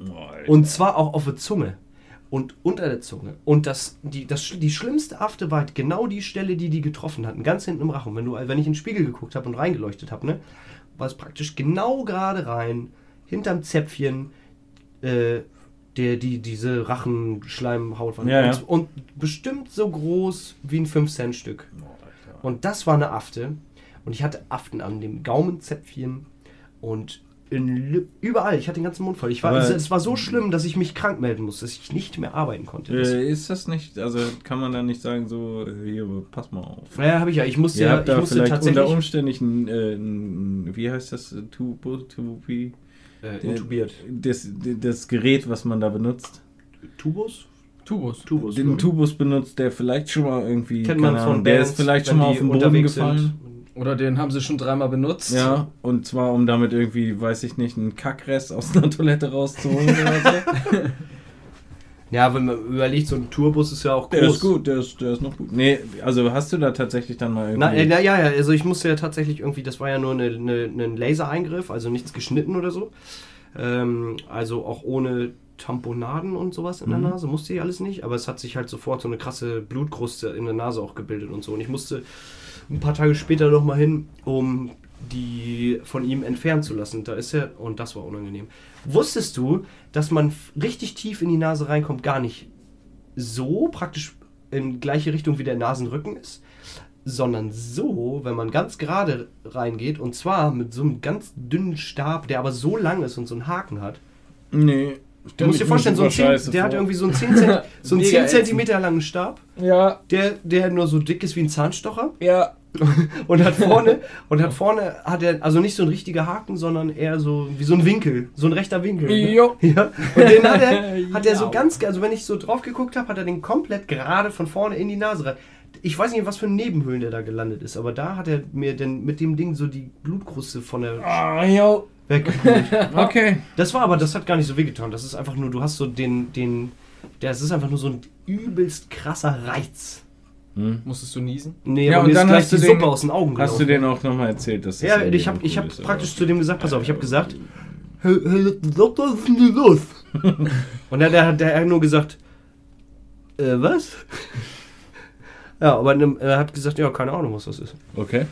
Alter. Und zwar auch auf der Zunge und unter der Zunge. Und das, die, das, die schlimmste Afte war halt genau die Stelle, die die getroffen hatten, ganz hinten im Rachen. Wenn, du, wenn ich in den Spiegel geguckt habe und reingeleuchtet habe, ne, war es praktisch genau gerade rein, hinterm Zäpfchen, äh, der, die, diese Rachenschleimhaut war. Ja, ja. und, und bestimmt so groß wie ein 5-Cent-Stück. Oh, Alter. Und das war eine Afte. Und ich hatte Aften an dem Gaumenzäpfchen und überall. Ich hatte den ganzen Mund voll. Ich war, es, es war so schlimm, dass ich mich krank melden musste, dass ich nicht mehr arbeiten konnte. Äh, ist das nicht, also kann man da nicht sagen, so, hier, pass mal auf. ja, habe ich ja. Ich musste, Ihr ja, habt ich da musste vielleicht tatsächlich unter Umständen, äh, ein, wie heißt das, Tubo, Tubi, äh, intubiert. das, das Gerät, was man da benutzt. Tubus? Tubus. Tubus. Den Tubus benutzt, der vielleicht schon mal irgendwie, Kennt man von Ahnung, der Bands, ist vielleicht schon mal auf den Boden gefallen. Sind. Oder den haben sie schon dreimal benutzt. Ja, und zwar um damit irgendwie, weiß ich nicht, einen Kackrest aus einer Toilette rauszuholen oder so. Ja, wenn man überlegt, so ein Tourbus ist ja auch groß. Der ist gut, der ist, der ist noch gut. Nee, also hast du da tatsächlich dann mal irgendwie... Na, äh, na ja, ja, also ich musste ja tatsächlich irgendwie, das war ja nur eine, eine, ein Lasereingriff, also nichts geschnitten oder so. Ähm, also auch ohne Tamponaden und sowas in der Mhm. Nase, musste ich alles nicht, aber es hat sich halt sofort so eine krasse Blutkruste in der Nase auch gebildet und so. Und ich musste ein paar Tage später nochmal hin, um die von ihm entfernen zu lassen. Da ist er, und das war unangenehm. Wusstest du, dass man richtig tief in die Nase reinkommt, gar nicht so praktisch in gleiche Richtung wie der Nasenrücken ist, sondern so, wenn man ganz gerade reingeht und zwar mit so einem ganz dünnen Stab, der aber so lang ist und so einen Haken hat. Nee. Du musst dir vorstellen, so ein 10, der hat irgendwie so einen 10, Zent, so einen Mega 10 Zentimeter langen Stab, Ja, der, der nur so dick ist wie ein Zahnstocher ja. und hat vorne und hat vorne hat er also nicht so ein richtiger Haken, sondern eher so wie so ein Winkel, so ein rechter Winkel. ne? Jo. Ja. Und den hat er, hat er so ganz, also wenn ich so drauf geguckt habe, hat er den komplett gerade von vorne in die Nase rein. Ich weiß nicht, was für Nebenhöhlen der da gelandet ist, aber da hat er mir denn mit dem Ding so die Blutkruste von der Ah, jo. weggespült. Okay. Das war aber, das hat gar nicht so wehgetan. Das ist einfach nur, du hast so den, den, das ist einfach nur so ein übelst krasser Reiz. Hm. Musstest du niesen? Nee, Ja, aber und mir dann ist gleich hast du die den- Suppe aus den Augen Hast du gelaufen. denen auch nochmal erzählt, dass das Ja, ich habe ich hab praktisch zu dem gesagt, pass auf, ich habe gesagt, hey, hey, Doktor, was ist denn los? Und dann der, der hat nur gesagt, äh, was? Ja, aber er hat gesagt, ja, keine Ahnung, was das ist. Okay.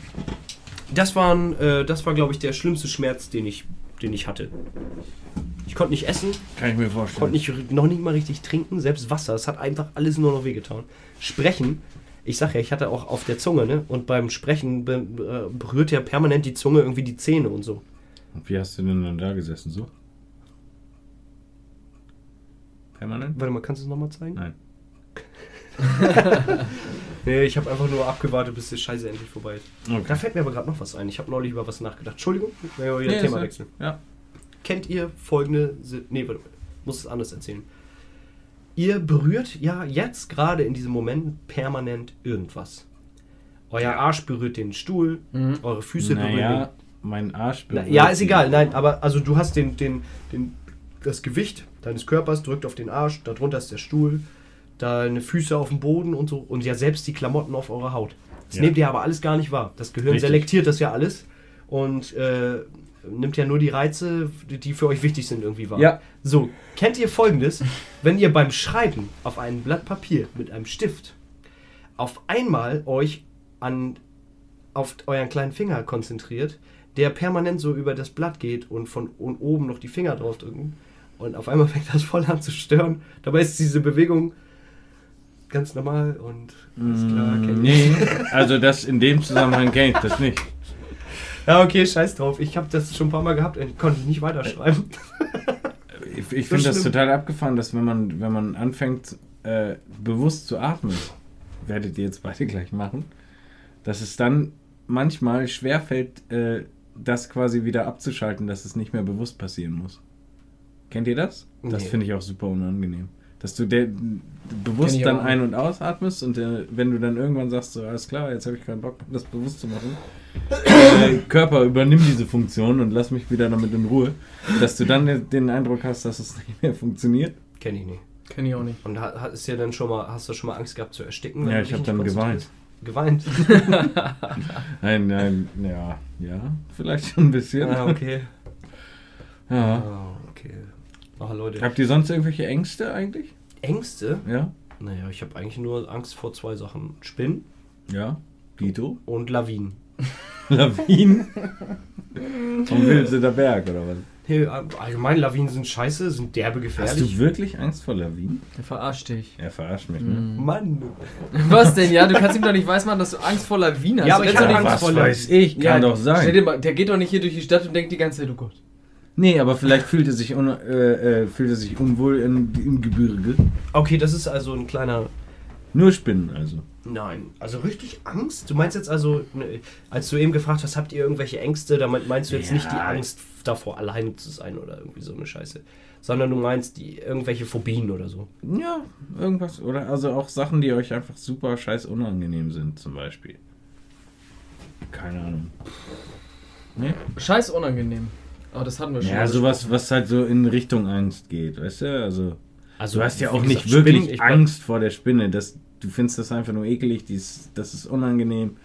Das, waren, äh, das war, glaube ich, der schlimmste Schmerz, den ich, den ich hatte. Ich konnte nicht essen, Kann ich mir vorstellen. konnte nicht, noch nicht mal richtig trinken, selbst Wasser, es hat einfach alles nur noch wehgetan. Sprechen, ich sag ja, ich hatte auch auf der Zunge, ne? Und beim Sprechen be, äh, berührt ja permanent die Zunge irgendwie die Zähne und so. Und wie hast du denn dann da gesessen? So? Permanent? Warte mal, kannst du es nochmal zeigen? Nein. Nee, ich habe einfach nur abgewartet, bis die Scheiße endlich vorbei ist. Da Okay. fällt mir aber gerade noch was ein. Ich habe neulich über was nachgedacht. Entschuldigung, wenn wir wieder Nee, Thema wechseln. Ja. Kennt ihr folgende... Si- Nee, warte, muss es anders erzählen. Ihr berührt ja jetzt gerade in diesem Moment permanent irgendwas. Euer Arsch berührt den Stuhl, Mhm. eure Füße berühren Naja, mein Arsch den... Na, berührt ja, ist egal. Nein, aber also du hast den, den, den, das Gewicht deines Körpers drückt auf den Arsch, darunter ist der Stuhl, deine Füße auf dem Boden und so und ja selbst die Klamotten auf eurer Haut. Das Ja. nehmt ihr aber alles gar nicht wahr. Das Gehirn Richtig. selektiert das ja alles und äh, nimmt ja nur die Reize, die- für euch wichtig sind, irgendwie wahr. Ja. So, kennt ihr folgendes? Wenn ihr beim Schreiben auf ein Blatt Papier mit einem Stift auf einmal euch an auf euren kleinen Finger konzentriert, der permanent so über das Blatt geht und von und oben noch die Finger drauf drücken und auf einmal fängt das voll an zu stören. Dabei ist diese Bewegung ganz normal und alles klar. Mm, Nee, also das in dem Zusammenhang kenne ich das nicht. Ja, okay, scheiß drauf. Ich habe das schon ein paar Mal gehabt und konnte nicht weiterschreiben. Ich, ich So finde das total abgefahren, dass wenn man, wenn man anfängt, äh, bewusst zu atmen, werdet ihr jetzt beide gleich machen, dass es dann manchmal schwerfällt, äh, das quasi wieder abzuschalten, dass es nicht mehr bewusst passieren muss. Kennt ihr das? Das Nee. finde ich auch super unangenehm. Dass du der, bewusst dann ein- und ausatmest und äh, wenn du dann irgendwann sagst, so alles klar, jetzt habe ich keinen Bock, das bewusst zu machen, der Körper übernimm diese Funktion und lass mich wieder damit in Ruhe, dass du dann den- Eindruck hast, dass es nicht mehr funktioniert. Kenn ich nicht. Kenn ich auch nicht. Und ha- ha- ist ja dann schon mal, hast du schon mal Angst gehabt zu ersticken? Ja, ich dich hab nicht dann konzentrierst? Geweint. Nein, nein, ja, ja, vielleicht schon ein bisschen. ah, okay. Ja. Ah, okay. Ach, Leute. Habt ihr sonst irgendwelche Ängste eigentlich? Ängste? Ja? Naja, ich habe eigentlich nur Angst vor zwei Sachen. Spinnen Ja? Dito? und Lawinen. Lawinen? Vom Wilseter Berg oder was? Hey, allgemein, Lawinen sind scheiße, sind derbe Hast gefährlich. du wirklich Angst vor Lawinen? Der verarscht dich. Er verarscht mich, ne? Mann. Was denn? Ja, du kannst ihm doch nicht weismachen, dass du Angst vor Lawinen hast. Ja, aber ich doch Angst nicht- vor weiß ich, kann doch Stell sein. dir mal, der geht doch nicht hier durch die Stadt und denkt die ganze Zeit, oh Gott. Nee, aber vielleicht fühlt er sich, un, äh, äh, fühlt er sich unwohl in, im Gebirge. Okay, das ist also ein kleiner. Nur Spinnen also. Nein, also richtig Angst? Du meinst jetzt also, ne, als du eben gefragt hast, habt ihr irgendwelche Ängste, damit meinst du jetzt nicht die Ja. Angst davor, alleine zu sein oder irgendwie so eine Scheiße. Sondern du meinst die irgendwelche Phobien oder so. Ja, irgendwas. Oder also auch Sachen, die euch einfach super scheiß unangenehm sind, zum Beispiel. keine Ahnung. Nee? Scheiß unangenehm. Aber das hatten wir schon. Ja, sowas, was halt so in Richtung Angst geht, weißt du? Also, Also, du hast ja auch gesagt, nicht wirklich Spinnen, ich- Angst vor der Spinne. Das, du findest das einfach nur ekelig, dies, das ist unangenehm.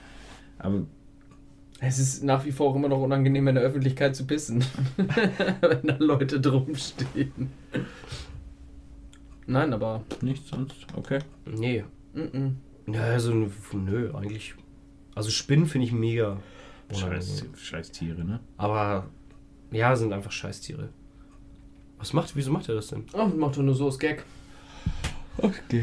Aber Es ist nach wie vor auch immer noch unangenehm, in der Öffentlichkeit zu pissen. Wenn da Leute drum stehen. Nein, aber. nichts sonst, okay. Nee. Mm Ja, also, nö, eigentlich. Also Spinnen finde ich mega. Scheiß, scheiß Tiere, ne? Aber ja, sind einfach Scheißtiere. Was macht, wieso macht er das denn? Oh, macht doch nur so aus Gag. Okay.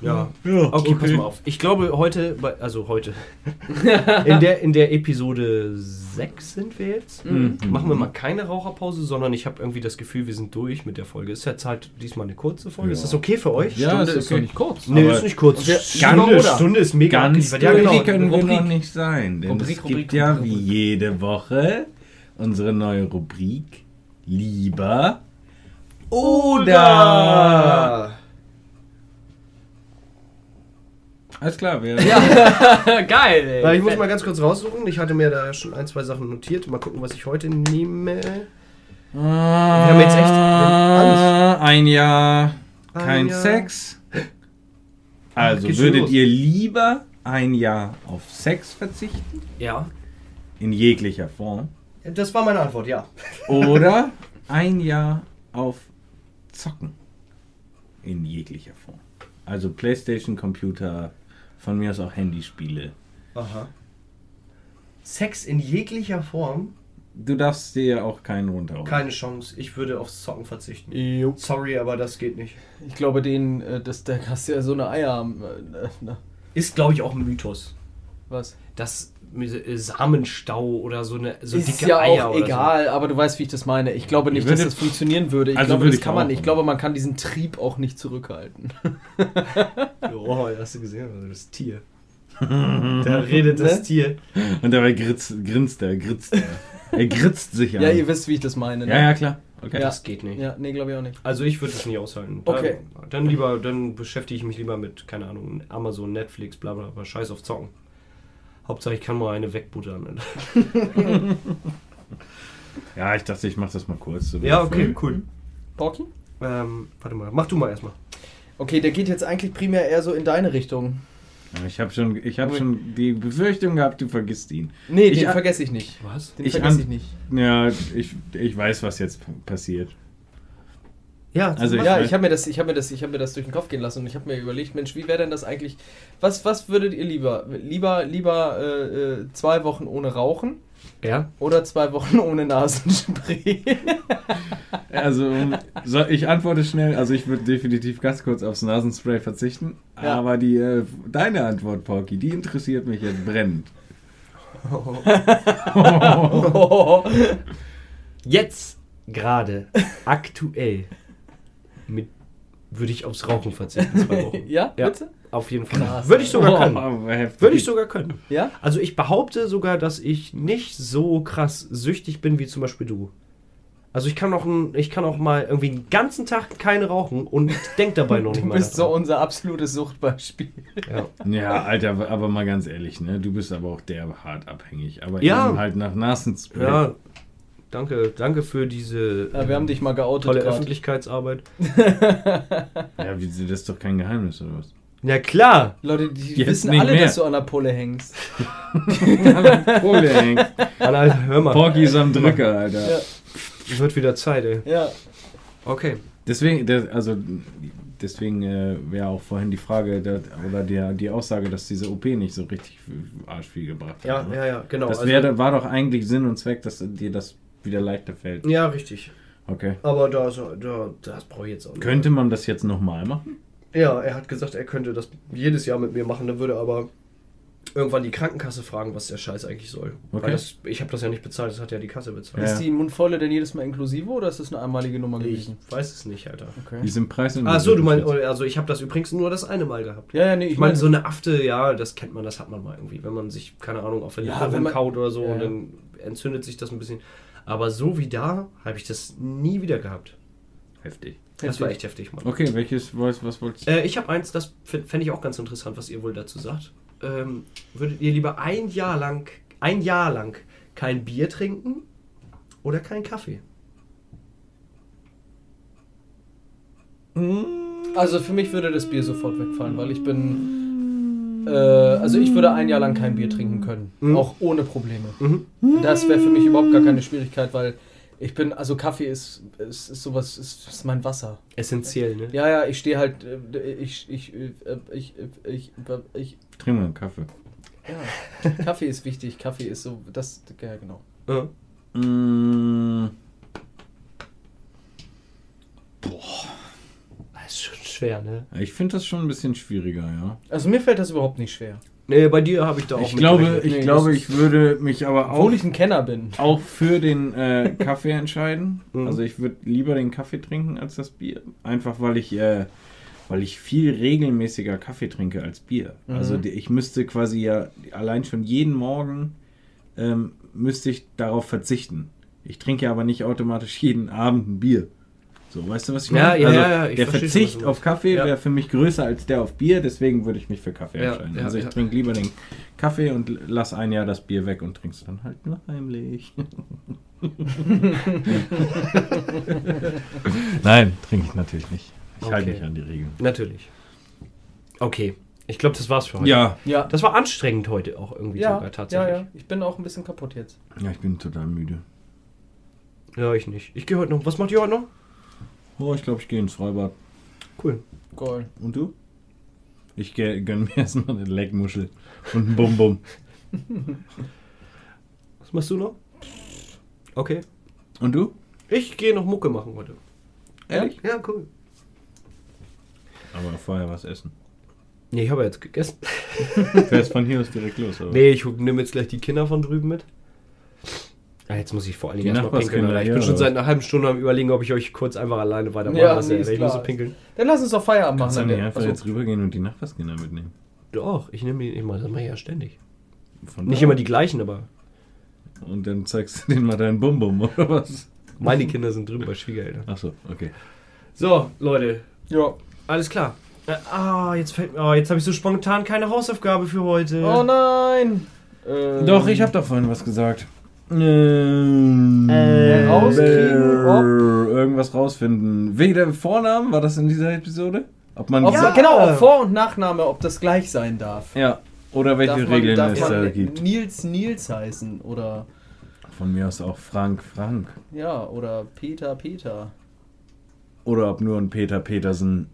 Ja. Ja, Okay, pass mal auf. Ich glaube heute, bei, also heute, in der, in der Episode 6 sind wir jetzt. Mhm. Machen wir mal keine Raucherpause, sondern ich habe irgendwie das Gefühl, wir sind durch mit der Folge. Ist jetzt halt diesmal eine kurze Folge. Ist Ja. das okay für euch? Ja, Stunde ist ist okay. nicht kurz. Nee, ist nicht kurz. Stunde, Stunde ist mega Ganz. Ja, genau. können wir noch nicht sein, denn Rubrik, es Rubrik, gibt ja Rubrik, wie Rubrik. jede Woche unsere neue Rubrik Lieber oder. Alles klar, wir Geil, ey. Na, ich muss mal ganz kurz raussuchen. Ich hatte mir da schon ein, zwei Sachen notiert. Mal gucken, was ich heute nehme. Wir haben jetzt echt Angst. ein Jahr Ein kein Jahr. Sex. Also würdet los. ihr lieber ein Jahr auf Sex verzichten? Ja. In jeglicher Form. Das war meine Antwort, ja. Oder ein Jahr auf Zocken. In jeglicher Form. Also Playstation, Computer, von mir aus auch Handyspiele. Aha. Sex in jeglicher Form? Du darfst dir auch keinen runterhauen. Keine Chance. Ich würde aufs Zocken verzichten. Jo. Sorry, aber das geht nicht. Ich glaube, den, äh, das, da hast du ja so eine Eier. Äh, na, Ist, glaube ich, auch ein Mythos. Was? Das äh, Samenstau oder so eine so ist dicke ja Eier auch oder egal, aber du weißt, wie ich das meine. Ich glaube nicht, Ich würde- dass das funktionieren würde. Ich Also glaube, würde das ich kann man. auch. Ich glaube, man kann diesen Trieb auch nicht zurückhalten. so. Oh, hast du gesehen? Also das Tier. da redet das Ne? Tier. Und dabei grinst, grinst er, grinst er. Er gritzt sich an. Ja, ihr wisst, wie ich das meine. Ne? ja, ja, klar. Okay. Ja. Das geht nicht. Ja, nee, glaube ich auch nicht. Also ich würde es nie aushalten. Dann, Okay. Dann lieber, dann beschäftige ich mich lieber mit, keine Ahnung, Amazon, Netflix, bla bla bla, scheiß auf Zocken. Hauptsache ich kann mal eine wegbuttern. Ja, ich dachte, ich mach das mal kurz. So Ja, okay, cool. Porky? Ähm, warte mal, mach du mal erstmal. Okay, der geht jetzt eigentlich primär eher so in deine Richtung. Ich habe schon, ich hab schon die Befürchtung gehabt, du vergisst ihn. Nee, Ich den vergesse ich nicht. Was? Den Ich vergesse ich nicht. Ja, ich, ich weiß, was jetzt passiert. Ja, Also ja, weiß- ich habe mir das, ich habe mir das, ich habe mir das durch den Kopf gehen lassen und ich habe mir überlegt, Mensch, wie wäre denn das eigentlich? Was, was würdet ihr lieber? Lieber, lieber äh, äh, zwei Wochen ohne Rauchen ja. oder zwei Wochen ohne Nasenspray? Also, so, ich antworte schnell. Also, ich würde definitiv ganz kurz aufs Nasenspray verzichten. Ja. Aber die, äh, deine Antwort, Porky, die interessiert mich jetzt brennend. Jetzt gerade aktuell mit würde ich aufs Rauchen verzichten zwei Wochen. ja, Ja. bitte? Auf jeden Fall. Krass. Würde ich sogar können. Oh, heftig. Würde ich sogar können. Ja? Also ich behaupte sogar, dass ich nicht so krass süchtig bin wie zum Beispiel du. Also ich kann auch, ein, ich kann auch mal irgendwie den ganzen Tag keine rauchen und denk dabei noch nicht Du mal. bist so unser absolutes Suchtbeispiel. ja. Ja, Alter, aber mal ganz ehrlich, ne? Du bist aber auch derbe hart abhängig. Aber Ja. eben halt nach Nasenspray. ja, danke, danke für diese Ja, wir haben dich mal geoutet tolle grad. Öffentlichkeitsarbeit. Ja, wie, das ist doch kein Geheimnis, oder was? Ja klar. Leute, die Jetzt wissen nicht alle, mehr. dass du an der Pulle hängst. Kohle hängt. Alter, hör mal. Porky ist am Drücker, Alter. Ja. Wird wieder Zeit, ey. Ja. Okay. Deswegen, der, also deswegen äh, wäre auch vorhin die Frage der, oder der, die Aussage, dass diese OP nicht so richtig arsch viel gebracht hat. Ja, ne? ja, ja, genau. Das also- wäre, war doch eigentlich Sinn und Zweck, dass dir das wieder leichter fällt. Ja, richtig. Okay. Aber da, da das brauche ich jetzt auch nicht. Könnte man das jetzt nochmal machen? Ja, er hat gesagt, er könnte das jedes Jahr mit mir machen, dann würde aber irgendwann die Krankenkasse fragen, was der Scheiß eigentlich soll. Okay. Weil das, ich habe das ja nicht bezahlt, das hat ja die Kasse bezahlt. Ja. Ist die Mundvolle denn jedes Mal inklusive oder ist das eine einmalige Nummer Ich gewesen? weiß es nicht, Alter. Okay. Die sind Preis Ach so, du meinst, also ich habe das übrigens nur das eine Mal gehabt. Ja, ja, nee, Ich meine, so eine Afte, ja, das kennt man, das hat man mal irgendwie, wenn man sich, keine Ahnung, auf der Ja, Lippe rumkaut oder so Ja, und dann entzündet sich das ein bisschen. Aber so wie da habe ich das nie wieder gehabt. heftig. Das war echt heftig, Mann. Okay, welches was, was wolltest du? Äh, ich habe eins, das fände ich auch ganz interessant, was ihr wohl dazu sagt. ähm, würdet ihr lieber ein Jahr lang, ein Jahr lang kein Bier trinken oder kein Kaffee? Also für mich würde das Bier sofort wegfallen, weil ich bin. Äh, also ich würde ein Jahr lang kein Bier trinken können. Mhm. Auch ohne Probleme. Mhm. Das wäre für mich überhaupt gar keine Schwierigkeit, weil ich bin, also Kaffee ist, ist, ist sowas, ist, ist mein Wasser. Essentiell, ne? Ja, ja, ich stehe halt, äh, ich, ich, äh, ich, ich, ich, ich, Trink mal einen Kaffee. ja. Kaffee ist wichtig, Kaffee ist so, das, ja genau. Ja. Mm, Das ist schon schwer, ne? ich finde das schon ein bisschen schwieriger, ja. Also mir fällt das überhaupt nicht schwer. Nee, bei dir habe ich da auch Ich glaube, ich Nee, glaube, ich würde mich aber auch, Obwohl ich ein Kenner bin. auch für den äh, Kaffee entscheiden. Mhm. Also ich würde lieber den Kaffee trinken als das Bier. Einfach weil ich, äh, weil ich viel regelmäßiger Kaffee trinke als Bier. Mhm. Also ich müsste quasi ja allein schon jeden Morgen ähm, müsste ich darauf verzichten. Ich trinke aber nicht automatisch jeden Abend ein Bier. So, weißt du, was ich meine? ja, also ja, ja, ich der Verzicht auf. Kaffee Ja. wäre für mich größer als der auf Bier, deswegen würde ich mich für Kaffee Ja, entscheiden. ja, also ich ja. trinke lieber den Kaffee und lass ein Jahr das Bier weg und trink's dann halt nur heimlich. Nein, trinke ich natürlich nicht. Ich halte Okay. mich an die Regeln. Natürlich. Okay. Ich glaube, das war's für heute. Ja, Ja. Das war anstrengend heute auch irgendwie Ja, sogar tatsächlich. ja, ja. Ich bin auch ein bisschen kaputt jetzt. ja, ich bin total müde. Ja, ich nicht. Ich gehe heute noch. Was macht ihr heute noch? Oh, ich glaube, ich gehe ins Freibad. Cool. Geil. Und du? Ich geh- gönn mir erstmal eine Leckmuschel und ein Bum-Bum. Was machst du noch? Okay. Und du? Ich gehe noch Mucke machen heute. Ehrlich? Ja, cool. Aber vorher was essen. Nee, ich habe jetzt gegessen. Fährst von hier aus direkt los, oder? Nee, ich nehme jetzt gleich die Kinder von drüben mit. Ah, jetzt muss ich vor allen Die Dingen erstmal pinkeln. Alter. Ich ja, bin schon aber- seit einer halben Stunde am überlegen, ob ich euch kurz einfach alleine weitermachen Ja, lasse. nee, ich muss so pinkeln. Dann lass uns doch Feierabend machen. Kannst du nicht einfach Achso. jetzt rübergehen und die Nachbarskinder mitnehmen? Doch, ich nehme die immer, das mache ich ja ständig. Von Nicht da. immer die gleichen, aber Und dann zeigst du denen mal deinen Bum-Bum, oder was? meine Kinder sind drüben bei Schwiegereltern. Achso, okay. So, Leute, Ja. alles klar. Äh, ah, jetzt fällt mir. Oh, jetzt habe ich so spontan keine Hausaufgabe für heute. Oh nein! Ähm, Doch, ich habe da vorhin was gesagt. Ähm, Äh, rauskriegen, ob- Irgendwas rausfinden. Wegen der Vornamen, war das in dieser Episode? Ob man Ob, Ja. Genau, Vor- und Nachname, ob das gleich sein darf. ja. Oder welche man, Regeln es da gibt. Nils Nils heißen oder Von mir aus auch Frank Frank. ja, oder Peter Peter. Oder ob nur ein Peter Petersen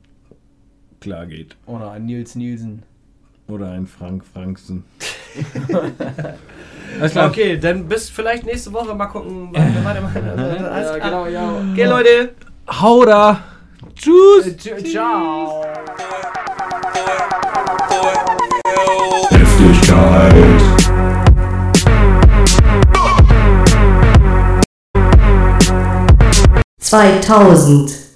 klar geht. Oder ein Nils Nielsen. Oder ein Frank Franksen. Okay, dann bis vielleicht nächste Woche. Mal gucken, wann wir weitermachen. Ja, klar. genau, ja. Okay, Leute. Hau da! Tschüss! Ciao. Heftigkeit. zweitausend